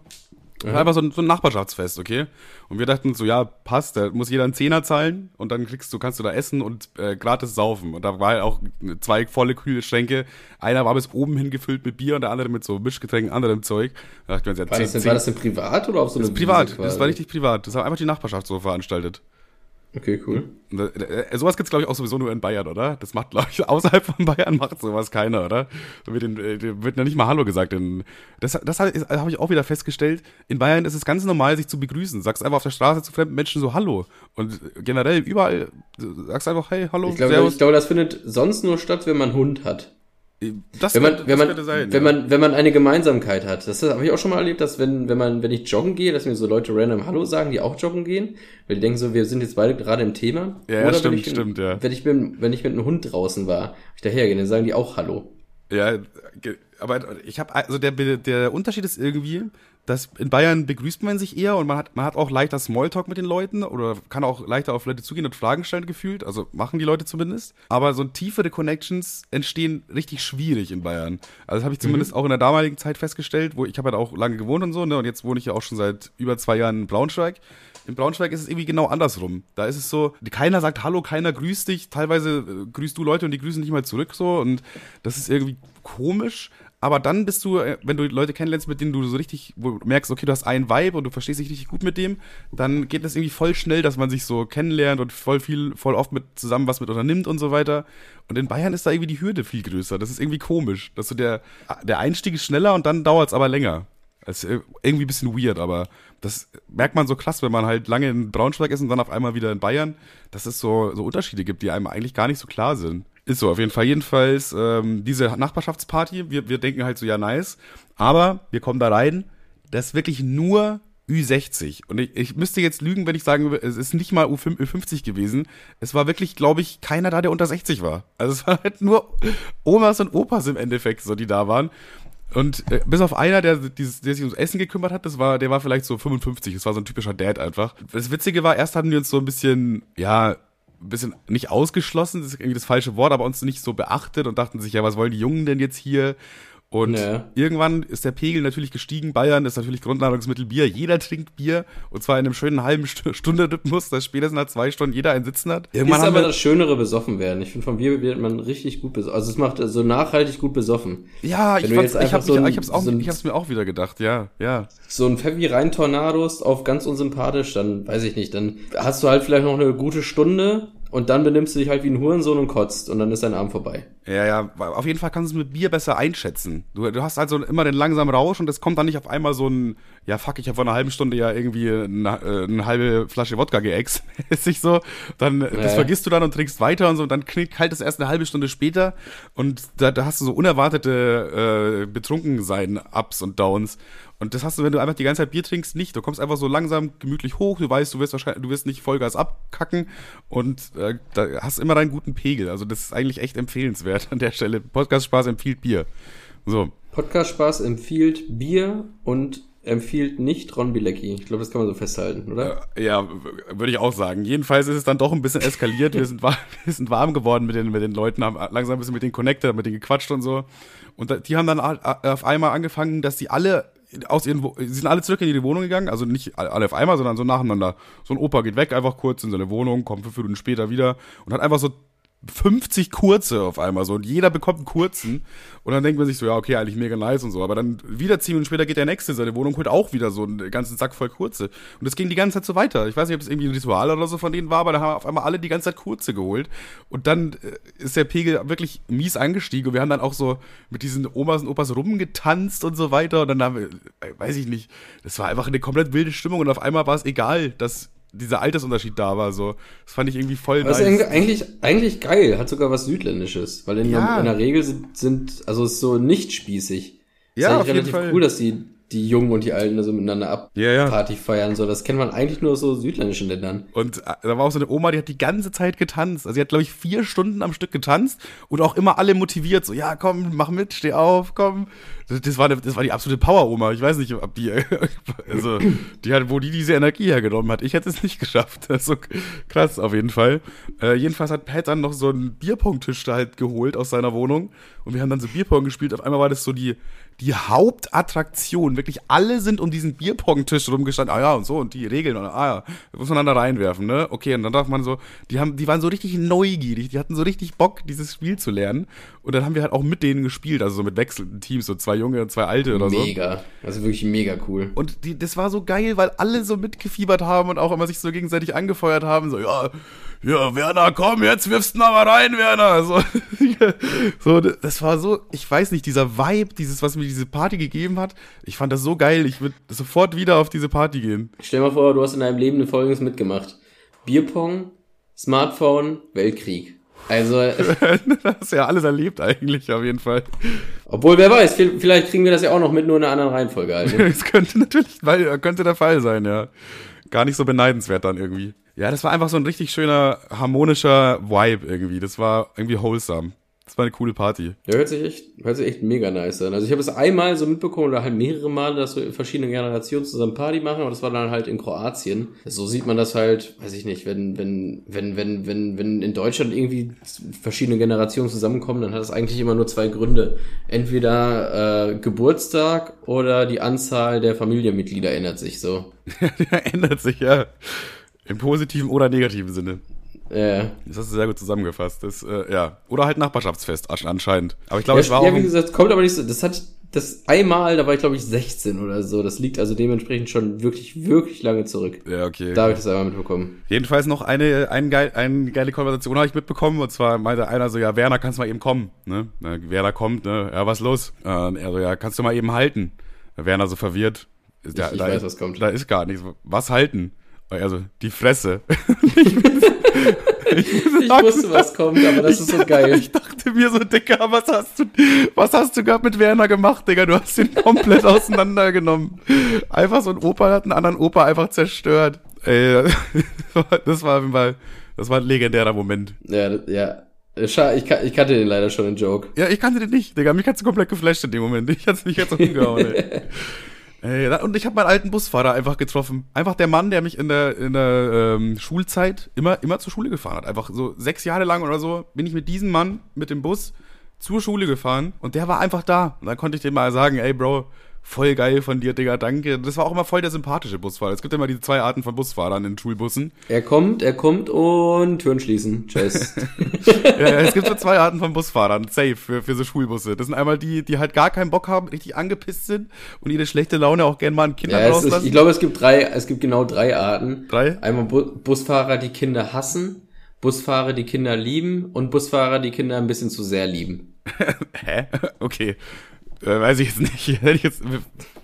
War Einfach so ein, so ein Nachbarschaftsfest, okay? Und wir dachten so, ja, passt, da muss jeder einen Zehner zahlen und dann kriegst du, kannst du da essen und äh, gratis saufen. Und da war halt auch zwei volle Kühlschränke. Einer war bis oben hin gefüllt mit Bier und der andere mit so Mischgetränken, anderem Zeug. Da dachten wir uns, ja, War das, denn, war das denn privat oder auf so das eine ist privat, Wiese das quasi? war richtig privat. Das hat einfach die Nachbarschaft so veranstaltet. Okay, cool. Äh, äh, sowas gibt's glaube ich auch sowieso nur in Bayern, oder? Das macht glaube ich außerhalb von Bayern macht sowas keiner, oder? Da wird, den, äh, wird ja nicht mal Hallo gesagt. In, das das habe ich auch wieder festgestellt. In Bayern ist es ganz normal, sich zu begrüßen. Sagst einfach auf der Straße zu fremden Menschen so Hallo und generell überall äh, sagst einfach Hey, Hallo, Ich glaube, ich glaube, das findet sonst nur statt, wenn man Hund hat. Das Wenn man, könnte- wenn das man, sein, wenn ja. man, wenn man eine Gemeinsamkeit hat. Das habe ich auch schon mal erlebt, dass wenn, wenn man, wenn ich joggen gehe, dass mir so Leute random Hallo sagen, die auch joggen gehen, weil die denken so, wir sind jetzt beide gerade im Thema. Ja, wenn stimmt, ich, stimmt, ja. Wenn ich, bin, wenn ich mit einem Hund draußen war, ich dahergehe, dann sagen die auch Hallo. Ja, aber ich habe also der der Unterschied ist irgendwie, dass in Bayern begrüßt man sich eher und man hat man hat auch leichter Smalltalk mit den Leuten oder kann auch leichter auf Leute zugehen und Fragen stellen gefühlt, also machen die Leute zumindest. Aber so tiefere Connections entstehen richtig schwierig in Bayern. Also das habe ich zumindest auch in der damaligen Zeit festgestellt, wo ich habe da auch lange gewohnt und so, ne, und jetzt wohne ich ja auch schon seit über zwei Jahren in Braunschweig. In Braunschweig ist es irgendwie genau andersrum. Da ist es so, keiner sagt Hallo, keiner grüßt dich. Teilweise äh, grüßt du Leute und die grüßen nicht mal zurück so. Und das ist irgendwie komisch. Aber dann bist du, äh, wenn du Leute kennenlernst, mit denen du so richtig, wo du merkst, okay, du hast einen Vibe und du verstehst dich richtig gut mit dem, dann geht das irgendwie voll schnell, dass man sich so kennenlernt und voll viel, voll oft mit zusammen was mit unternimmt und so weiter. Und in Bayern ist da irgendwie die Hürde viel größer. Das ist irgendwie komisch. Dass so der, der Einstieg ist schneller und dann dauert es aber länger. Das ist irgendwie ein bisschen weird, aber das merkt man so krass, wenn man halt lange in Braunschweig ist und dann auf einmal wieder in Bayern, dass es so, so Unterschiede gibt, die einem eigentlich gar nicht so klar sind. Ist so, auf jeden Fall. Jedenfalls, ähm, diese Nachbarschaftsparty, wir, wir denken halt so, ja, nice. Aber wir kommen da rein, das ist wirklich nur Ü60. Und ich, ich müsste jetzt lügen, wenn ich sagen würde, es ist nicht mal U5, Ü50 gewesen. Es war wirklich, glaube ich, keiner da, der unter 60 war. Also es war halt nur Omas und Opas im Endeffekt, so die da waren. Und äh, bis auf einer, der, dieses, der sich ums Essen gekümmert hat, das war, der war vielleicht so 55. Das war so ein typischer Dad einfach. Das Witzige war, erst hatten wir uns so ein bisschen, ja, ein bisschen nicht ausgeschlossen, das ist irgendwie das falsche Wort, aber uns nicht so beachtet und dachten sich, ja, was wollen die Jungen denn jetzt hier? Und ja. irgendwann ist der Pegel natürlich gestiegen. Bayern ist natürlich Grundnahrungsmittel Bier. Jeder trinkt Bier. Und zwar in einem schönen halben Stunde Rhythmus, dass spätestens nach zwei Stunden jeder einen Sitzen hat. Irgendwann ist aber das schönere besoffen werden. Ich finde, vom Bier wird man richtig gut besoffen. Also es macht so nachhaltig gut besoffen. Ja, ich, fand's, ich habe so ich hab's, auch, so ich hab's mir auch wieder gedacht, ja, ja. So ein Pfeffi rein Tornados auf ganz unsympathisch, dann weiß ich nicht, dann hast du halt vielleicht noch eine gute Stunde und dann benimmst du dich halt wie ein Hurensohn und kotzt und dann ist dein Arm vorbei. Ja, ja, auf jeden Fall kannst du es mit Bier besser einschätzen. Du, du hast also immer den langsamen Rausch und es kommt dann nicht auf einmal so ein, ja fuck, ich habe vor einer halben Stunde ja irgendwie eine, äh, eine halbe Flasche Wodka geäxt, mäßig so. Dann, ja. das vergisst du dann und trinkst weiter und so und dann knickt kalt es erst eine halbe Stunde später und da, da hast du so unerwartete äh, Betrunkensein-Ups und Downs. Und das hast du, wenn du einfach die ganze Zeit Bier trinkst, nicht. Du kommst einfach so langsam gemütlich hoch, du weißt, du wirst wahrscheinlich, du wirst nicht Vollgas abkacken und äh, da hast immer deinen guten Pegel. Also das ist eigentlich echt empfehlenswert an der Stelle. Podcast Spaß empfiehlt Bier. So. Podcast Spaß empfiehlt Bier und empfiehlt nicht Ron Bilecki. Ich glaube, das kann man so festhalten, oder? Äh, ja, würde ich auch sagen. Jedenfalls ist es dann doch ein bisschen eskaliert. wir, sind warm, wir sind warm geworden mit den, mit den Leuten, haben langsam ein bisschen mit denen connected, mit denen gequatscht und so. Und die haben dann auf einmal angefangen, dass sie alle aus ihren, sie sind alle zurück in ihre Wohnung gegangen, also nicht alle auf einmal, sondern so nacheinander. So ein Opa geht weg, einfach kurz in seine Wohnung, kommt fünf Minuten später wieder und hat einfach so 50 kurze auf einmal so und jeder bekommt einen kurzen. Und dann denkt man sich so, ja, okay, eigentlich mega nice und so, aber dann wieder zehn Minuten später geht der nächste in seine Wohnung, holt auch wieder so einen ganzen Sack voll kurze. Und das ging die ganze Zeit so weiter. Ich weiß nicht, ob es irgendwie ein Ritual oder so von denen war, aber da haben auf einmal alle die ganze Zeit kurze geholt. Und dann äh, ist der Pegel wirklich mies angestiegen. Und wir haben dann auch so mit diesen Omas und Opas rumgetanzt und so weiter. Und dann haben wir, äh, weiß ich nicht, das war einfach eine komplett wilde Stimmung. Und auf einmal war es egal, dass dieser Altersunterschied da war. So, das fand ich irgendwie voll. Das ist eigentlich, eigentlich geil, hat sogar was Südländisches, weil in, ja. der, in der Regel sind, sind, also ist so nicht spießig. Ja, ist auf relativ jeden Fall. cool, dass die die Jungen und die Alten so miteinander ab ja, ja. Party feiern. So, das kennt man eigentlich nur aus so südländischen Ländern. Und äh, da war auch so eine Oma, die hat die ganze Zeit getanzt. Also sie hat, glaube ich, vier Stunden am Stück getanzt und auch immer alle motiviert. So, ja, komm, mach mit, steh auf, komm. Das, das war, eine, das war die absolute Power-Oma. Ich weiß nicht, ob die, also, die hat, wo die diese Energie hergenommen hat. Ich hätte es nicht geschafft. Das ist so krass, auf jeden Fall. Äh, jedenfalls hat Pat dann noch so einen Bierpong-Tisch da halt geholt aus seiner Wohnung. Und wir haben dann so Bierpong gespielt. Auf einmal war das so die, die Hauptattraktion. Wirklich alle sind um diesen Bierpong-Tisch rumgestanden. Ah ja, und so, und die Regeln. Ah ja, muss man dann da reinwerfen, ne? Okay, und dann darf man so, die haben, die waren so richtig neugierig. Die hatten so richtig Bock, dieses Spiel zu lernen. Und dann haben wir halt auch mit denen gespielt, also so mit wechselnden Teams, so zwei Junge und zwei Alte oder mega. so. Mega. Also wirklich mega cool. Und die, das war so geil, weil alle so mitgefiebert haben und auch immer sich so gegenseitig angefeuert haben. So, ja, ja, Werner, komm, jetzt wirfst du mal rein, Werner. So, so, das war so, ich weiß nicht, dieser Vibe, dieses, was mir diese Party gegeben hat, ich fand das so geil, ich würde sofort wieder auf diese Party gehen. Stell mal vor, du hast in deinem Leben Folgendes mitgemacht. Bierpong, Smartphone, Weltkrieg. Also. das ist ja alles erlebt eigentlich, auf jeden Fall. Obwohl, wer weiß, vielleicht kriegen wir das ja auch noch mit, nur in einer anderen Reihenfolge. Also. Es könnte natürlich, weil, könnte der Fall sein, ja. Gar nicht so beneidenswert dann irgendwie. Ja, das war einfach so ein richtig schöner, harmonischer Vibe irgendwie. Das war irgendwie wholesome. Das war eine coole Party. Ja, hört sich echt, hört sich echt mega nice an. Also ich habe es einmal so mitbekommen oder halt mehrere Male, dass so verschiedene Generationen zusammen Party machen, aber das war dann halt in Kroatien. So sieht man das halt, weiß ich nicht, wenn, wenn, wenn, wenn, wenn, wenn in Deutschland irgendwie verschiedene Generationen zusammenkommen, dann hat das eigentlich immer nur zwei Gründe. Entweder äh, Geburtstag oder die Anzahl der Familienmitglieder ändert sich so. ändert sich, ja. Im positiven oder negativen Sinne. Ja. Das hast du sehr gut zusammengefasst. Das, äh, ja. Oder halt Nachbarschaftsfest anscheinend. Aber ich glaube, ja, ich war ja, auch. Ja, wie gesagt, kommt aber nicht so. Das hat das einmal, da war ich glaube ich 16 oder so. Das liegt also dementsprechend schon wirklich, wirklich lange zurück. Ja, okay. Da habe ich das einmal mitbekommen. Jedenfalls noch eine, ein geil, eine geile Konversation habe ich mitbekommen. Und zwar meinte einer so, ja, Werner, kannst du mal eben kommen? Ne? Werner kommt, ne? Ja, was los? Äh, er so, ja, kannst du mal eben halten? Werner so verwirrt. Ich, da, ich da weiß, was kommt. Da ist gar nichts. Was halten? Also, die Fresse. ich, ich wusste, was kommt, aber das ist so geil. Ich dachte mir so, Digga, was hast du, was hast du gerade mit Werner gemacht, Digga? Du hast ihn komplett auseinandergenommen. Einfach so ein Opa hat einen anderen Opa einfach zerstört. Ey, das war Fall, das war ein legendärer Moment. Ja, ja. Ich, ich kannte den leider schon, den Joke. Ja, ich kannte den nicht, Digga. Mich hat's komplett geflasht in dem Moment. Ich hat's nicht jetzt umgehauen, ey. Ey, und ich habe meinen alten Busfahrer einfach getroffen. Einfach der Mann, der mich in der, in der ähm, Schulzeit immer, immer zur Schule gefahren hat. Einfach so sechs Jahre lang oder so bin ich mit diesem Mann mit dem Bus zur Schule gefahren und der war einfach da. Und dann konnte ich dem mal sagen, ey Bro, voll geil von dir, Digga, danke. Das war auch immer voll der sympathische Busfahrer. Es gibt immer diese zwei Arten von Busfahrern in Schulbussen. Er kommt, er kommt und Türen schließen. Tschüss. ja, es gibt so zwei Arten von Busfahrern, safe, für, für so Schulbusse. Das sind einmal die, die halt gar keinen Bock haben, richtig angepisst sind und ihre schlechte Laune auch gerne mal an Kindern ja, es ist, rauslassen. ich glaube, es gibt drei, es gibt genau drei Arten. Drei? Einmal Bu Busfahrer, die Kinder hassen, Busfahrer, die Kinder lieben und Busfahrer, die Kinder ein bisschen zu sehr lieben. Hä? Okay. Äh, weiß ich jetzt nicht. Hätte ich jetzt,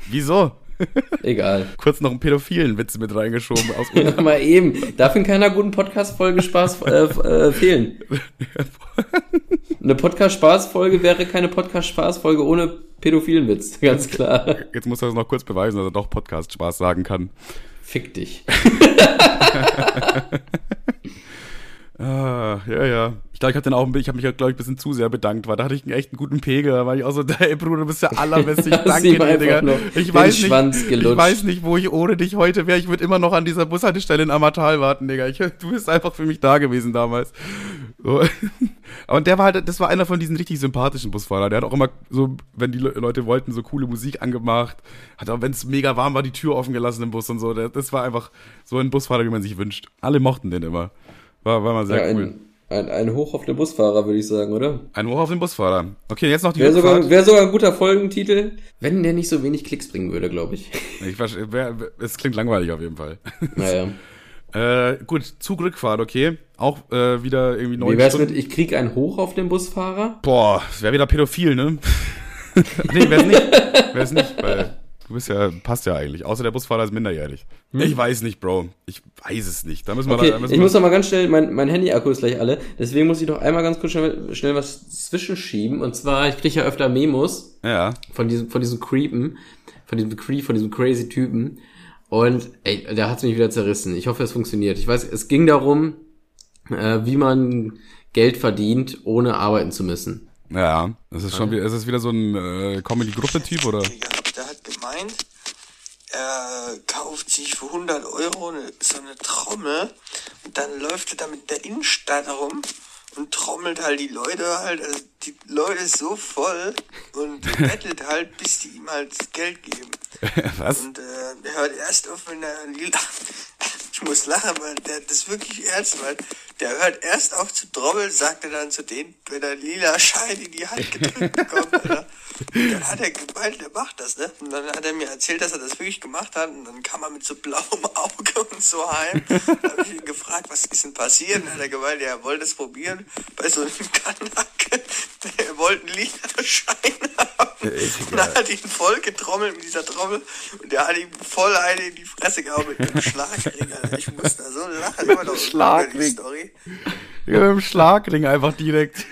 wieso? Egal. Kurz noch einen pädophilen Witz mit reingeschoben. Aus Mal eben. Darf in keiner guten Podcast-Folge Spaß äh, äh, fehlen. Eine Podcast-Spaß-Folge wäre keine Podcast-Spaß-Folge ohne pädophilen Witz. Ganz klar. Jetzt muss er das noch kurz beweisen, dass er doch Podcast-Spaß sagen kann. Fick dich. Ah, ja, ja. Ich glaube, ich habe dann auch, ich habe mich, glaube ich, ein bisschen zu sehr bedankt, weil da hatte ich einen echt einen guten Pegel. Da war ich auch so, ey Bruder, du bist der allerbeste. Ich danke dir, Digga. Ich weiß, nicht, ich weiß nicht, wo ich ohne dich heute wäre. Ich würde immer noch an dieser Bushaltestelle in Ammertal warten, Digga. Ich, du bist einfach für mich da gewesen damals. So. Und der war halt, das war einer von diesen richtig sympathischen Busfahrern. Der hat auch immer so, wenn die Le Leute wollten, so coole Musik angemacht. Hat auch, wenn es mega warm war, die Tür offen gelassen im Bus und so. Das war einfach so ein Busfahrer, wie man sich wünscht. Alle mochten den immer. War, war mal sehr Ja, cool. ein, ein, ein Hoch auf den Busfahrer, würde ich sagen, oder? Ein Hoch auf den Busfahrer. Okay, jetzt noch die Wäre sogar, wär sogar ein guter Folgentitel, wenn der nicht so wenig Klicks bringen würde, glaube ich. Ich, wer- es klingt langweilig auf jeden Fall. Naja. äh, gut, Zug-Rückfahrt, okay. Auch äh, wieder irgendwie neun Wie wär's Stunden. mit, ich krieg ein Hoch auf den Busfahrer? Boah, das wäre wieder pädophil, ne? nee, wär's nicht. Wär's nicht, weil du bist ja, passt ja eigentlich. Außer der Busfahrer ist minderjährig. Ich weiß nicht, Bro. Ich weiß es nicht. Da müssen wir Okay, da müssen ich wir, muss noch mal ganz schnell, mein, mein Handy-Akku ist gleich alle, deswegen muss ich doch einmal ganz kurz schnell, schnell was zwischenschieben. Und zwar, ich kriege ja öfter Memos Ja. von diesem, von diesem Creepen, von diesem Creep, von diesem crazy Typen. Und ey, der hat's mich wieder zerrissen. Ich hoffe, es funktioniert. Ich weiß, es ging darum, äh, wie man Geld verdient, ohne arbeiten zu müssen. Ja. Das ist schon wieder, ist das wieder so ein äh, Comedy-Gruppe-Typ oder? Gemeint, er kauft sich für 100 Euro eine, so eine Trommel und dann läuft er da mit der Innenstadt rum und trommelt halt die Leute halt, also die Leute so voll und bettelt halt, bis die ihm halt das Geld geben. Was? Und äh, er hört erst auf, wenn er. Ich muss lachen, weil der das wirklich ernst, weil der hört erst auf zu trommeln, sagt er dann zu denen, wenn er lila Schein in die Hand gedrückt bekommt, Alter. Und dann hat er gemeint, der macht das, ne? Und dann hat er mir erzählt, dass er das wirklich gemacht hat. Und dann kam er mit so blauem Auge und so heim. Da habe ich ihn gefragt, was ist denn passiert? Und dann hat er gemeint, ja, er wollte es probieren bei so einem Kanacke. Er wollte einen lila Schein haben. Und dann hat ihn voll getrommelt mit dieser Trommel und der hat ihm voll eine in die Fresse gehauen mit einem Schlagring, Alter. Ich muss da so lachen immer noch Schlagring. Story. Ja, mit dem Schlagring einfach direkt.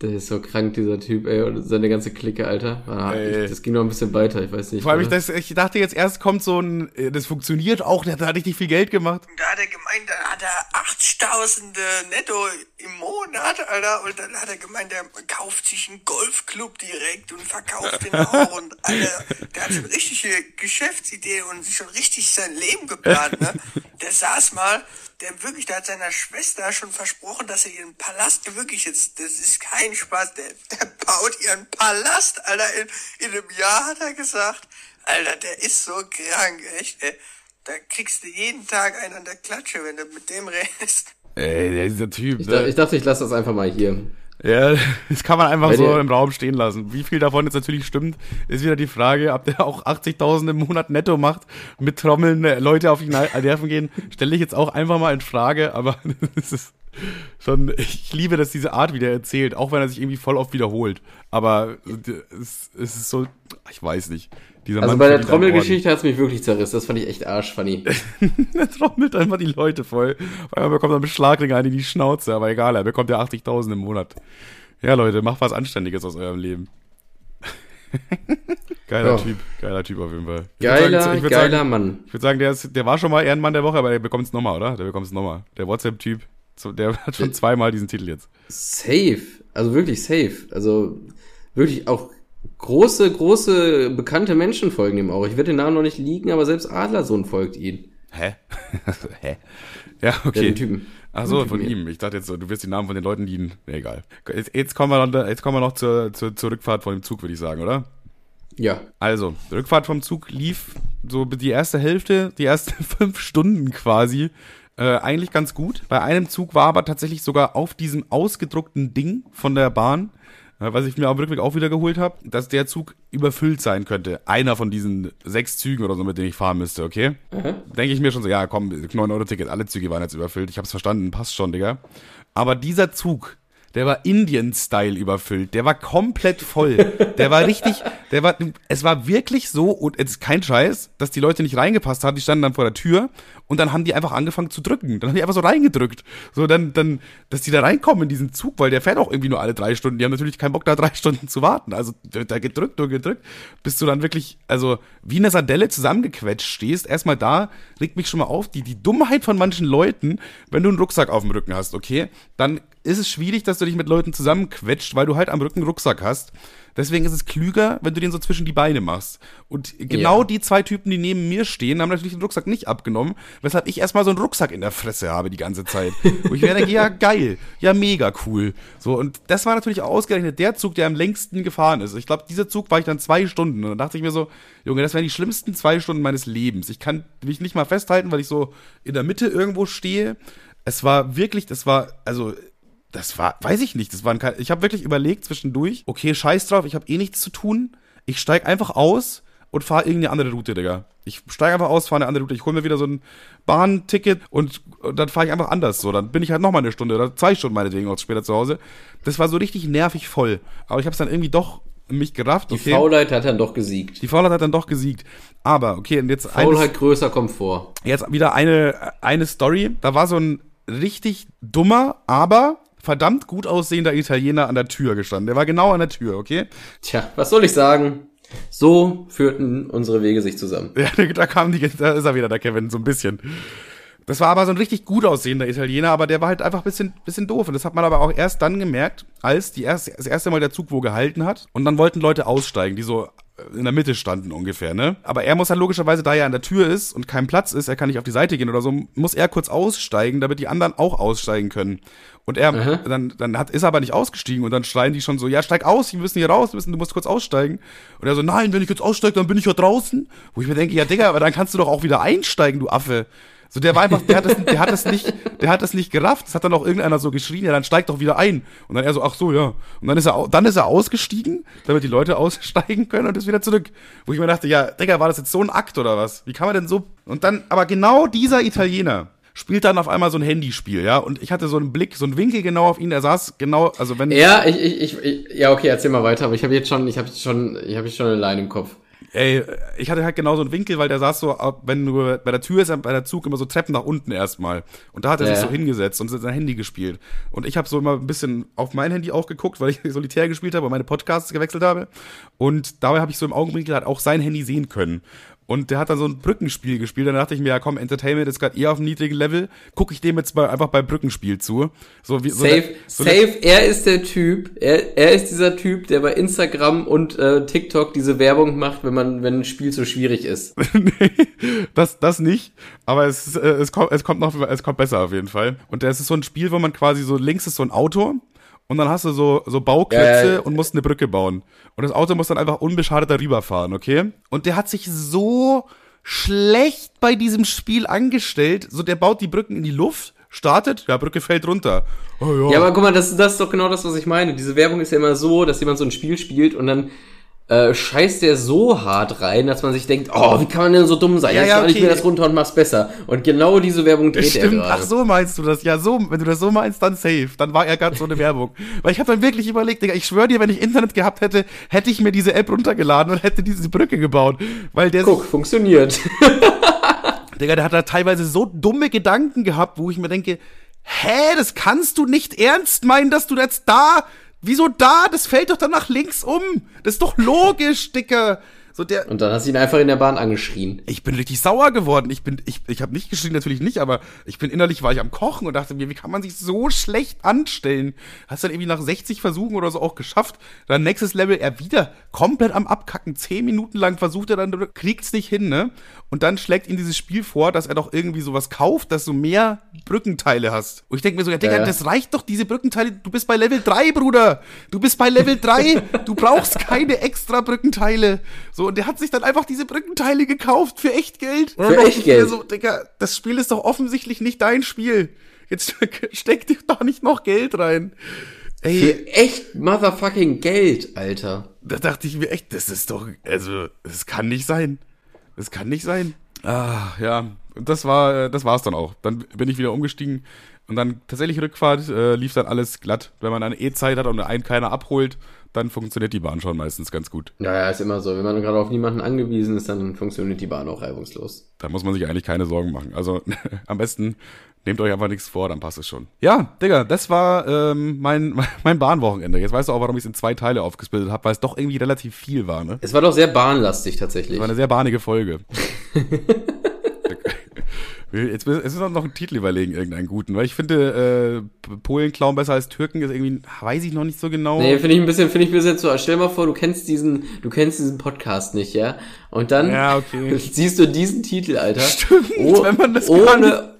Der ist so krank, dieser Typ, ey, und seine ganze Clique, Alter. Ah, Ey. ich, das ging noch ein bisschen weiter, ich weiß nicht. Vor allem, ich, das, ich dachte jetzt erst kommt so ein, äh, das funktioniert auch, der hat da richtig viel Geld gemacht. Und da hat er gemeint, da hat er 80.000 netto im Monat, Alter. Und dann hat er gemeint, der kauft sich einen Golfclub direkt und verkauft den auch. Und Alter, der hat schon richtige Geschäftsidee und sich schon richtig sein Leben geplant, ne? Der saß mal, der wirklich, der hat seiner Schwester schon versprochen, dass er ihren Palast, wirklich jetzt, das ist kein Spaß, der, der baut ihren Palast, Alter, in, in einem Jahr hat er gesagt. Alter, der ist so krank, echt, ey. Da kriegst du jeden Tag einen an der Klatsche, wenn du mit dem redest. Ey, der, dieser Typ. ich, ne? dachte, ich dachte, ich lasse das einfach mal hier. Ja, das kann man einfach Weil so im Raum stehen lassen. Wie viel davon jetzt natürlich stimmt, ist wieder die Frage, ob der auch 80.000 im Monat netto macht, mit Trommeln äh, Leute auf ihn nerven gehen, stelle ich jetzt auch einfach mal in Frage, aber es ist schon, ich liebe das, diese Art, wie der erzählt, auch wenn er sich irgendwie voll oft wiederholt. Aber es, es ist so, ich weiß nicht. Dieser Also Mann bei der. Trommelgeschichte hat's mich wirklich zerrissen. Das fand ich echt arschfunny. Er trommelt einfach die Leute voll. Weil er bekommt dann mit Schlagring einen in die Schnauze, aber egal, er bekommt ja 80.000 im Monat. Ja, Leute, macht was Anständiges aus eurem Leben. geiler Ja. Typ, geiler Typ auf jeden Fall. Ich Geiler, sagen, geiler sagen, Mann. Ich würde sagen, der, ist, der war schon mal Ehrenmann der Woche, aber der bekommt es nochmal, oder? Der bekommt es nochmal. Der WhatsApp-Typ, der hat schon zweimal diesen Titel jetzt. Safe. Also wirklich safe. Also wirklich auch große, große bekannte Menschen folgen ihm auch. Ich werde den Namen noch nicht liegen, aber selbst Adlersohn folgt ihm. Hä? Hä? Ja, Ja, okay. den Typen. Ach so, von ihm. Ich dachte jetzt so, du wirst die Namen von den Leuten, die ihn. Nee, egal. Jetzt, jetzt kommen wir noch, jetzt kommen wir noch zur, zur, zur Rückfahrt von dem Zug, würde ich sagen, oder? Ja. Also, die Rückfahrt vom Zug lief so die erste Hälfte, die ersten fünf Stunden quasi, äh, eigentlich ganz gut. Bei einem Zug war aber tatsächlich sogar auf diesem ausgedruckten Ding von der Bahn, was ich mir am Rückweg auch wieder geholt habe, dass der Zug überfüllt sein könnte. Einer von diesen sechs Zügen oder so, mit denen ich fahren müsste, okay? Denke ich mir schon so, ja, komm, 9-Euro-Ticket, alle Züge waren jetzt überfüllt. Ich hab's verstanden, passt schon, Digga. Aber dieser Zug, der war Indian-Style überfüllt. Der war komplett voll. Der war richtig, der war, es war wirklich so, und es ist kein Scheiß, dass die Leute nicht reingepasst haben. Die standen dann vor der Tür und dann haben die einfach angefangen zu drücken. Dann haben die einfach so reingedrückt. So, dann, dann, dass die da reinkommen in diesen Zug, weil der fährt auch irgendwie nur alle drei Stunden. Die haben natürlich keinen Bock, da drei Stunden zu warten. Also, da gedrückt und gedrückt, bis du dann wirklich, also, wie eine Sardelle zusammengequetscht stehst. Erstmal da, regt mich schon mal auf, die, die Dummheit von manchen Leuten, wenn du einen Rucksack auf dem Rücken hast, okay? Dann ist es schwierig, dass du dich mit Leuten zusammenquetscht, weil du halt am Rücken einen Rucksack hast. Deswegen ist es klüger, wenn du den so zwischen die Beine machst. Und genau Ja. die zwei Typen, die neben mir stehen, haben natürlich den Rucksack nicht abgenommen, weshalb ich erstmal so einen Rucksack in der Fresse habe die ganze Zeit. Wo ich mir denke, ja geil, ja mega cool. So, und das war natürlich ausgerechnet der Zug, der am längsten gefahren ist. Ich glaube, dieser Zug war ich dann zwei Stunden. Und dann dachte ich mir so, Junge, das wären die schlimmsten zwei Stunden meines Lebens. Ich kann mich nicht mal festhalten, weil ich so in der Mitte irgendwo stehe. Es war wirklich, das war, also das war, weiß ich nicht, das waren keine, ich habe wirklich überlegt zwischendurch, okay, scheiß drauf, ich habe eh nichts zu tun, ich steig einfach aus und fahre irgendeine andere Route, Digga. Ich steige einfach aus, fahre eine andere Route, ich hole mir wieder so ein Bahnticket und, und dann fahre ich einfach anders so, dann bin ich halt noch mal eine Stunde oder zwei Stunden meinetwegen auch später zu Hause. Das war so richtig nervig voll, aber ich habe es dann irgendwie doch mich gerafft, Die okay. Faulheit hat dann doch gesiegt. die Faulheit hat dann doch gesiegt. Aber, okay, und jetzt Faulheit größer Komfort. Jetzt wieder eine, eine Story. Da war so ein richtig dummer, aber verdammt gut aussehender Italiener an der Tür gestanden. Der war genau an der Tür, okay? Tja, was soll ich sagen? So führten unsere Wege sich zusammen. Ja, da kam die, da ist er wieder, der Kevin, so ein bisschen. Das war aber so ein richtig gut aussehender Italiener, aber der war halt einfach ein bisschen, bisschen doof. Und das hat man aber auch erst dann gemerkt, als die erste, das erste Mal der Zug wo gehalten hat. Und dann wollten Leute aussteigen, die so in der Mitte standen ungefähr, ne? Aber er muss halt logischerweise, da er an der Tür ist und kein Platz ist, er kann nicht auf die Seite gehen oder so, muss er kurz aussteigen, damit die anderen auch aussteigen können. Und er, dann, dann hat, ist er aber nicht ausgestiegen und dann schreien die schon so, ja, steig aus, wir müssen hier raus, wir müssen, du musst kurz aussteigen. Und er so, nein, wenn ich jetzt aussteige, dann bin ich ja draußen. Wo ich mir denke, ja, Digga, aber dann kannst du doch auch wieder einsteigen, du Affe. So, der war einfach, der hat das, der hat das nicht, der hat das nicht gerafft. Das hat dann auch irgendeiner so geschrien, ja, dann steig doch wieder ein. Und dann er so, ach so, ja. Und dann ist er, dann ist er ausgestiegen, damit die Leute aussteigen können und ist wieder zurück. Wo ich mir dachte, ja, Digga, war das jetzt so ein Akt oder was? Wie kann man denn so? Und dann, aber genau dieser Italiener spielt dann auf einmal so ein Handyspiel, ja. Und ich hatte so einen Blick, so einen Winkel genau auf ihn. Er saß genau, also wenn, Ja, ich, ich, ich, ich ja, okay, erzähl mal weiter, aber ich habe jetzt schon, ich habe schon, ich habe schon eine Line im Kopf. ey, ich hatte halt genau so einen Winkel, weil der saß so, wenn du bei der Tür ist, bei der Zug immer so Treppen nach unten erstmal. Und da hat er Ja, sich so hingesetzt und sein Handy gespielt. Und ich habe so immer ein bisschen auf mein Handy auch geguckt, weil ich solitär gespielt habe und meine Podcasts gewechselt habe. Und dabei habe ich so im Augenwinkel halt auch sein Handy sehen können. Und der hat dann so ein Brückenspiel gespielt. Dann dachte ich mir, ja komm, Entertainment ist gerade eher auf einem niedrigen Level. Gucke ich dem jetzt mal einfach beim Brückenspiel zu. So wie so Safe, eine- so safe, er ist der Typ, er, er ist dieser Typ, der bei Instagram und äh, TikTok diese Werbung macht, wenn man, wenn ein Spiel zu schwierig ist. nee, das, das nicht. Aber es, äh, es, kommt, es kommt noch, es kommt besser auf jeden Fall. Und das ist so ein Spiel, wo man quasi so links ist so ein Auto und dann hast du so, so Bauklötze Ja, ja, ja. und musst eine Brücke bauen. Und das Auto muss dann einfach unbeschadet darüber fahren, okay? Und der hat sich so schlecht bei diesem Spiel angestellt. So, der baut die Brücken in die Luft, startet, ja, Brücke fällt runter. Oh, Ja, aber guck mal, das, das ist doch genau das, was ich meine. Diese Werbung ist ja immer so, dass jemand so ein Spiel spielt und dann äh, scheißt der so hart rein, dass man sich denkt, oh, wie kann man denn so dumm sein? Ja, Jetzt ja, schneide ich okay. mir das runter und mach's besser. Und genau diese Werbung dreht er Stimmt, gerade. ach so meinst du das. Ja, so, wenn du das so meinst, dann safe. Dann war er gerade so eine Werbung. Weil ich habe dann wirklich überlegt, Digga, ich schwöre dir, wenn ich Internet gehabt hätte, hätte ich mir diese App runtergeladen und hätte diese Brücke gebaut. Weil der, Guck, funktioniert. Digga, der hat da teilweise so dumme Gedanken gehabt, wo ich mir denke, hä, das kannst du nicht ernst meinen, dass du jetzt da, wieso da? Das fällt doch dann nach links um. Das ist doch logisch, Digga. So der, Und dann hast du ihn einfach in der Bahn angeschrien. ich bin richtig sauer geworden. Ich bin, ich, ich habe nicht geschrien, natürlich nicht, aber ich bin innerlich, war ich am Kochen und dachte mir, wie kann man sich so schlecht anstellen? Hast dann irgendwie nach 60 Versuchen oder so auch geschafft. Dann nächstes Level, er wieder komplett am Abkacken. Zehn Minuten lang versucht er dann, kriegt's nicht hin, ne? Und dann schlägt ihm dieses Spiel vor, dass er doch irgendwie sowas kauft, dass du mehr Brückenteile hast. Und ich denke mir so, ja, Digga, Ja. das reicht doch, diese Brückenteile. Du bist bei Level 3, Bruder. Du bist bei Level 3. Du brauchst keine extra Brückenteile. So, und der hat sich dann einfach diese Brückenteile gekauft für echt Geld. Und Für dachte echt Geld? So, Digga, das Spiel ist doch offensichtlich nicht dein Spiel. Jetzt steck dich doch nicht noch Geld rein. Ey, Für echt motherfucking Geld, Alter. da dachte ich mir echt, das ist doch, also, das kann nicht sein. Das kann nicht sein. Ah, ja. Und das war, das war's dann auch. Dann bin ich wieder umgestiegen und dann tatsächlich Rückfahrt äh, lief dann alles glatt. Wenn man eine E-Zeit hat und einen keiner abholt, dann funktioniert die Bahn schon meistens ganz gut. Ja, ja, ist immer so. Wenn man gerade auf niemanden angewiesen ist, dann funktioniert die Bahn auch reibungslos. Da muss man sich eigentlich keine Sorgen machen. Also am besten nehmt euch einfach nichts vor, dann passt es schon. Ja, Digga, das war ähm, mein, mein Bahnwochenende. Jetzt weißt du auch, warum ich es in zwei Teile aufgesplittet habe, weil es doch irgendwie relativ viel war, ne? Es war doch sehr bahnlastig tatsächlich. War eine sehr bahnige Folge. Jetzt müssen müssen wir noch einen Titel überlegen, irgendeinen guten, weil ich finde, äh, Polen klauen besser als Türken ist irgendwie, weiß ich noch nicht so genau. Nee, finde ich ein bisschen, finde ich ein bisschen zu. Stell dir mal vor, du kennst diesen, du kennst diesen Podcast nicht, ja? Und dann Ja, okay. siehst du diesen Titel, Alter. Stimmt, Oh, wenn man das ohne,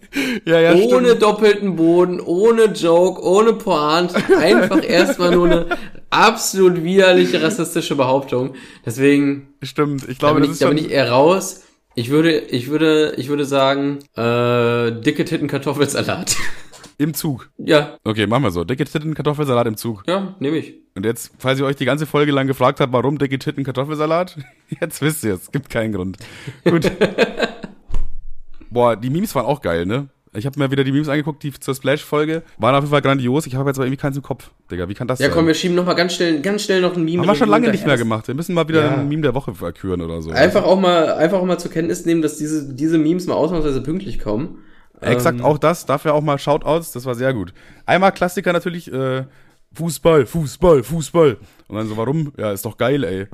ja, ja, ohne stimmt. doppelten Boden, ohne Joke, ohne Pointe, einfach erstmal nur eine absolut widerliche rassistische Behauptung. Deswegen, Stimmt, ich da glaube, bin, das ich, ist da bin ich eher raus. Ich würde, ich würde, ich würde sagen, äh, dicke Titten Kartoffelsalat. im Zug. ja, Okay, machen wir so. Dicke Titten, Kartoffelsalat im Zug. ja, nehme ich. Und jetzt, falls ihr euch die ganze Folge lang gefragt habt, warum dicke Titten Kartoffelsalat, jetzt wisst ihr es. Gibt keinen Grund. Gut. Boah, die Memes waren auch geil, ne? Ich habe mir wieder die Memes angeguckt, die zur Splash-Folge. Waren auf jeden Fall grandios. Ich habe jetzt aber irgendwie keins im Kopf. Digga, wie kann das Ja, sein? komm, wir schieben noch mal ganz schnell, ganz schnell noch ein Meme. Haben wir schon lange nicht mehr gemacht. Wir müssen mal wieder Ja. ein Meme der Woche verküren oder so. Einfach auch mal, einfach auch mal zur Kenntnis nehmen, dass diese, diese Memes mal ausnahmsweise pünktlich kommen. Exakt, Ähm, auch das. Dafür auch mal Shoutouts. Das war sehr gut. Einmal Klassiker natürlich, äh, Fußball, Fußball, Fußball. Und dann so, warum? Ja, ist doch geil, ey.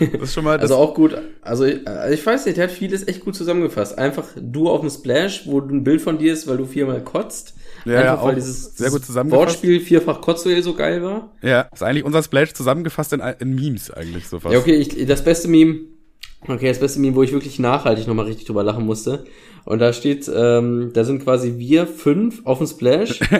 das ist schon mal, das, Also auch gut, also ich, also ich weiß nicht, der hat vieles echt gut zusammengefasst. Einfach du auf dem Splash, wo ein Bild von dir ist, weil du viermal kotzt. Ja, ja, Einfach weil auch dieses, sehr gut zusammengefasst. Wortspiel vierfach Kotzduell so geil war. ja, ist eigentlich unser Splash zusammengefasst in, in Memes eigentlich so fast. Ja, okay, ich, das beste Meme, okay, das beste Meme, wo ich wirklich nachhaltig nochmal richtig drüber lachen musste. Und da steht, ähm, da sind quasi wir fünf auf dem Splash,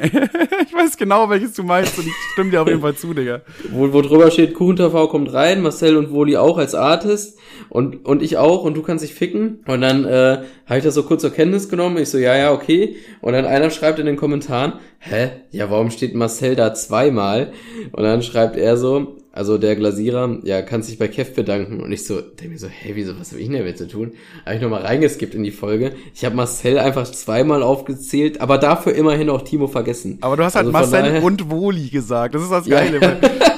Ich weiß genau, welches du meinst und ich stimme dir auf jeden Fall zu, Digga. wo, wo drüber steht, KuchenTV kommt rein, Marcel und Woli auch als Artist und, und ich auch und du kannst dich ficken. Und dann äh, habe ich das so kurz zur Kenntnis genommen. Ich so, ja, ja, okay. Und dann einer schreibt in den Kommentaren, hä, ja, warum steht Marcel da zweimal? Und dann schreibt er so, also der Glasierer, ja, kann sich bei Kev bedanken. Und ich so, denke mir so, hey, wieso, was habe ich denn damit zu tun? Habe ich nochmal reingeskippt in die Folge. Ich habe Marcel einfach zweimal aufgezählt, aber dafür immerhin auch Timo vergessen. Aber du hast halt Also Marcel und Woli gesagt. Das ist das Ja. Geile. Weil,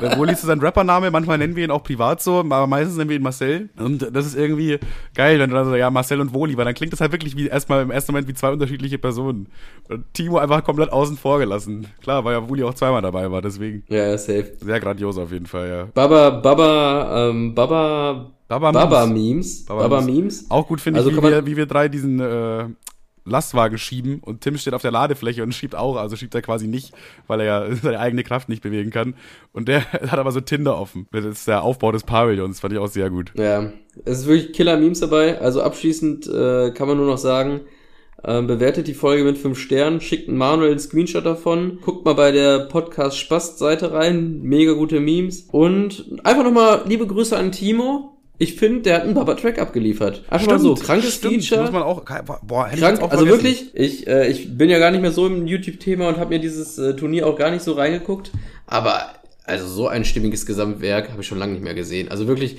weil Woli ist sein Rappername, manchmal nennen wir ihn auch privat so, aber meistens nennen wir ihn Marcel. Und das ist irgendwie geil, wenn du dann so, ja, Marcel und Woli, weil dann klingt das halt wirklich wie erstmal im ersten Moment wie zwei unterschiedliche Personen. Und Timo einfach komplett außen vor gelassen. Klar, weil ja Woli auch zweimal dabei war, deswegen. Ja, safe. Sehr grandios auf jeden Fall, ja. Baba, Baba, ähm, Baba, Baba Baba Memes. Memes. Baba Baba, Memes. Memes. Auch gut finde Also ich, wie wir, wie wir drei diesen äh, Lastwagen schieben und Tim steht auf der Ladefläche und schiebt auch, also schiebt er quasi nicht, weil er ja seine eigene Kraft nicht bewegen kann. Und der hat aber so Tinder offen. Das ist der Aufbau des Pavillons, fand ich auch sehr gut. Ja, es ist wirklich Killer Memes dabei. Also abschließend äh, kann man nur noch sagen, ähm, bewertet die Folge mit 5 Sternen, schickt Manuel einen Screenshot davon, guckt mal bei der Podcast Spast Seite rein, mega gute Memes und einfach nochmal liebe Grüße an Timo. Ich finde, der hat einen Baba-Track abgeliefert. Einfach mal so, krankes stimmt, Feature. Muss man auch, boah, hätte ich Krank, jetzt auch also vergessen. wirklich, ich, äh, ich bin ja gar nicht mehr so im YouTube-Thema und habe mir dieses äh, Turnier auch gar nicht so reingeguckt. Aber also so ein stimmiges Gesamtwerk habe ich schon lange nicht mehr gesehen. Also wirklich,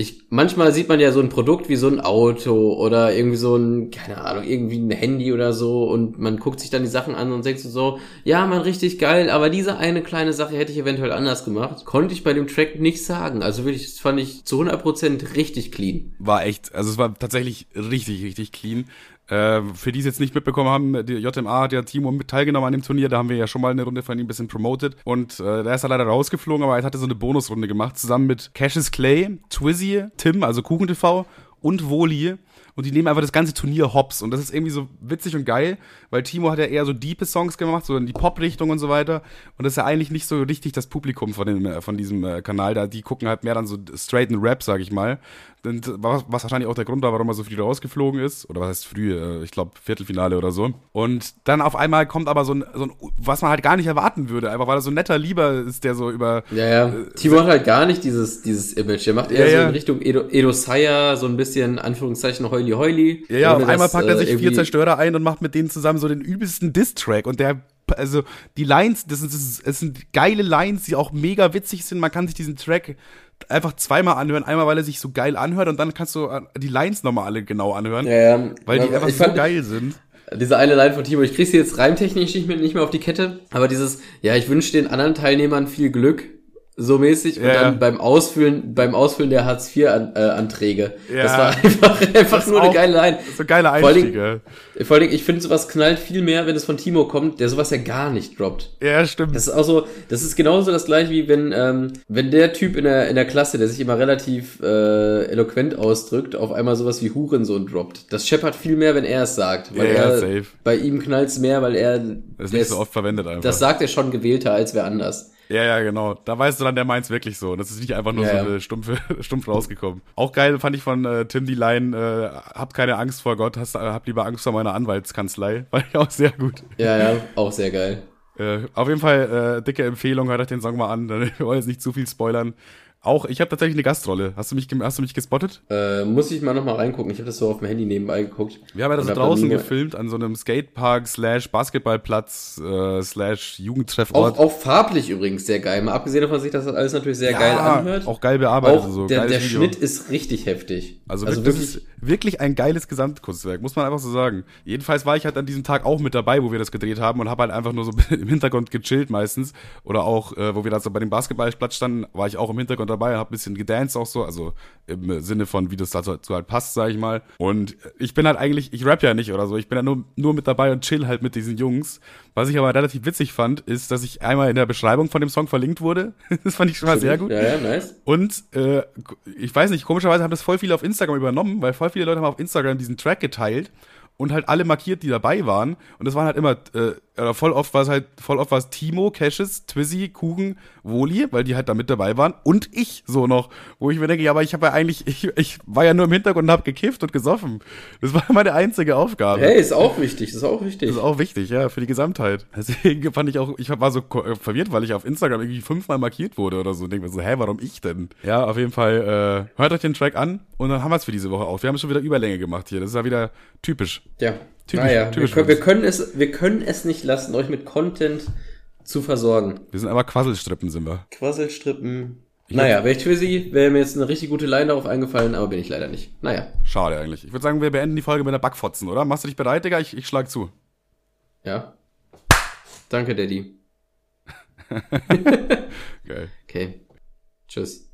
ich manchmal sieht man ja so ein Produkt wie so ein Auto oder irgendwie so ein, keine Ahnung, irgendwie ein Handy oder so und man guckt sich dann die Sachen an und denkt so, ja, man, richtig geil, aber diese eine kleine Sache hätte ich eventuell anders gemacht. Konnte ich bei dem Track nicht sagen. Also wirklich, das fand ich zu 100% richtig clean. War echt, also es war tatsächlich richtig, richtig clean. Äh, für die es jetzt nicht mitbekommen haben, die JMA hat ja Timo mit teilgenommen an dem Turnier, da haben wir ja schon mal eine Runde von ihm ein bisschen promoted. Und äh, der ist ja leider rausgeflogen, aber er hatte so eine Bonusrunde gemacht, zusammen mit Cassius Clay, Twizzy, Tim, also KuchenTV und Woli. Und die nehmen einfach das ganze Turnier hops. Und das ist irgendwie so witzig und geil, weil Timo hat ja eher so diepe Songs gemacht, so in die Pop-Richtung und so weiter. Und das ist ja eigentlich nicht so richtig das Publikum von, dem, äh, von diesem äh, Kanal da, die gucken halt mehr dann so straighten Rap, sag ich mal und was, was wahrscheinlich auch der Grund war, warum er so früh rausgeflogen ist. Oder was heißt früh? Äh, ich glaube, Viertelfinale oder so. Und dann auf einmal kommt aber so ein, so ein, was man halt gar nicht erwarten würde. Einfach weil er so netter Lieber ist, der so über. Ja, ja. Äh, Timo hat halt gar nicht dieses, dieses Image. Der macht eher ja, so in Richtung Edo, Edo Saya, so ein bisschen, Anführungszeichen, Heuli Heuli. Ja, ja, auf einmal das, packt er sich äh, vier Zerstörer ein und macht mit denen zusammen so den übelsten Diss-Track. Und der also die Lines, das sind, das sind geile Lines, die auch mega witzig sind. Man kann sich diesen Track einfach zweimal anhören. Einmal, weil er sich so geil anhört und dann kannst du äh, die Lines nochmal alle genau anhören. Ja, ja. Weil die einfach so geil sind. Diese eine Line von Timo, ich krieg sie jetzt reimtechnisch nicht mehr, nicht mehr auf die Kette, aber dieses, ja, ich wünsche den anderen Teilnehmern viel Glück, so mäßig und ja, dann beim Ausfüllen beim Ausfüllen der Hartz IV an, äh, Anträge. Ja, das war einfach einfach nur eine geile Line. So geile Einstiege. Vor allem, ich finde sowas knallt viel mehr, wenn es von Timo kommt, der sowas ja gar nicht droppt. Ja, stimmt. Das ist auch so, das ist genauso das gleiche wie wenn ähm, wenn der Typ in der in der Klasse, der sich immer relativ äh, eloquent ausdrückt, auf einmal sowas wie Hurensohn droppt. Das scheppert viel mehr, wenn er es sagt, weil ja, er safe. bei ihm knallt's mehr, weil er das ist nicht so oft verwendet einfach. Das sagt er schon gewählter als wer anders. Ja, ja, genau. Da weißt du dann, der meint's wirklich so. Das ist nicht einfach nur ja, so eine stumpfe, stumpf rausgekommen. Auch geil fand ich von äh, Tim die Line, äh, hab keine Angst vor Gott, hast, äh, hab lieber Angst vor meiner Anwaltskanzlei. Fand ich auch sehr gut. Ja, ja, auch sehr geil. Äh, auf jeden Fall äh, dicke Empfehlung, hört euch den Song mal an. Wir wollen jetzt nicht zu viel spoilern. Auch, ich habe tatsächlich eine Gastrolle. Hast du mich, hast du mich gespottet? Äh, muss ich mal nochmal reingucken. Ich habe das so auf dem Handy nebenbei geguckt. Wir haben ja das so draußen gefilmt, an so einem Skatepark slash Basketballplatz äh, slash Jugendtreffort. Auch, auch farblich übrigens sehr geil. Mal abgesehen davon, dass das alles natürlich sehr ja, geil anhört. Auch geil bearbeitet. Auch so. Der, der Schnitt ist richtig heftig. Also, also wirklich, wirklich, wirklich ein geiles Gesamtkunstwerk, muss man einfach so sagen. Jedenfalls war ich halt an diesem Tag auch mit dabei, wo wir das gedreht haben und habe halt einfach nur so im Hintergrund gechillt meistens. Oder auch, äh, wo wir da so bei dem Basketballplatz standen, war ich auch im Hintergrund dabei habe ein bisschen gedanced auch so, also im Sinne von, wie das dazu halt passt, sag ich mal. Und ich bin halt eigentlich, ich rap ja nicht oder so, ich bin ja nur, nur mit dabei und chill halt mit diesen Jungs. Was ich aber relativ witzig fand, ist, dass ich einmal in der Beschreibung von dem Song verlinkt wurde. das fand ich schon mal sehr gut. Ja, ja, nice. Und äh, ich weiß nicht, komischerweise haben das voll viele auf Instagram übernommen, weil voll viele Leute haben auf Instagram diesen Track geteilt und halt alle markiert, die dabei waren. Und das waren halt immer äh, oder voll oft war es halt, voll oft war es Timo, Cashes, Twizzy, Kuchen, Woli, weil die halt da mit dabei waren und ich so noch, wo ich mir denke, ja, aber ich habe ja eigentlich, ich, ich war ja nur im Hintergrund und habe gekifft und gesoffen. Das war meine einzige Aufgabe. Hey, ist auch wichtig, ist auch wichtig. Das ist auch wichtig, ja, für die Gesamtheit. Deswegen fand ich auch, ich war so äh, verwirrt, weil ich auf Instagram irgendwie fünfmal markiert wurde oder so. Und denke mir so, hä, warum ich denn? Ja, auf jeden Fall, äh, hört euch den Track an und dann haben wir es für diese Woche auch. Wir haben schon wieder Überlänge gemacht hier. Das ist ja wieder typisch. Ja. Typisch, naja, typisch wir, können, wir, können es, wir können es nicht lassen, euch mit Content zu versorgen. Wir sind aber Quasselstrippen, sind wir. Quasselstrippen. Ich naja, wäre ich für sie, wäre mir jetzt eine richtig gute Line darauf eingefallen, aber bin ich leider nicht. Naja. Schade eigentlich. Ich würde sagen, wir beenden die Folge mit der Backfotzen, oder? Machst du dich bereit, Digga? Ich, ich schlag zu. Ja. Danke, Daddy. Geil. Okay. Tschüss.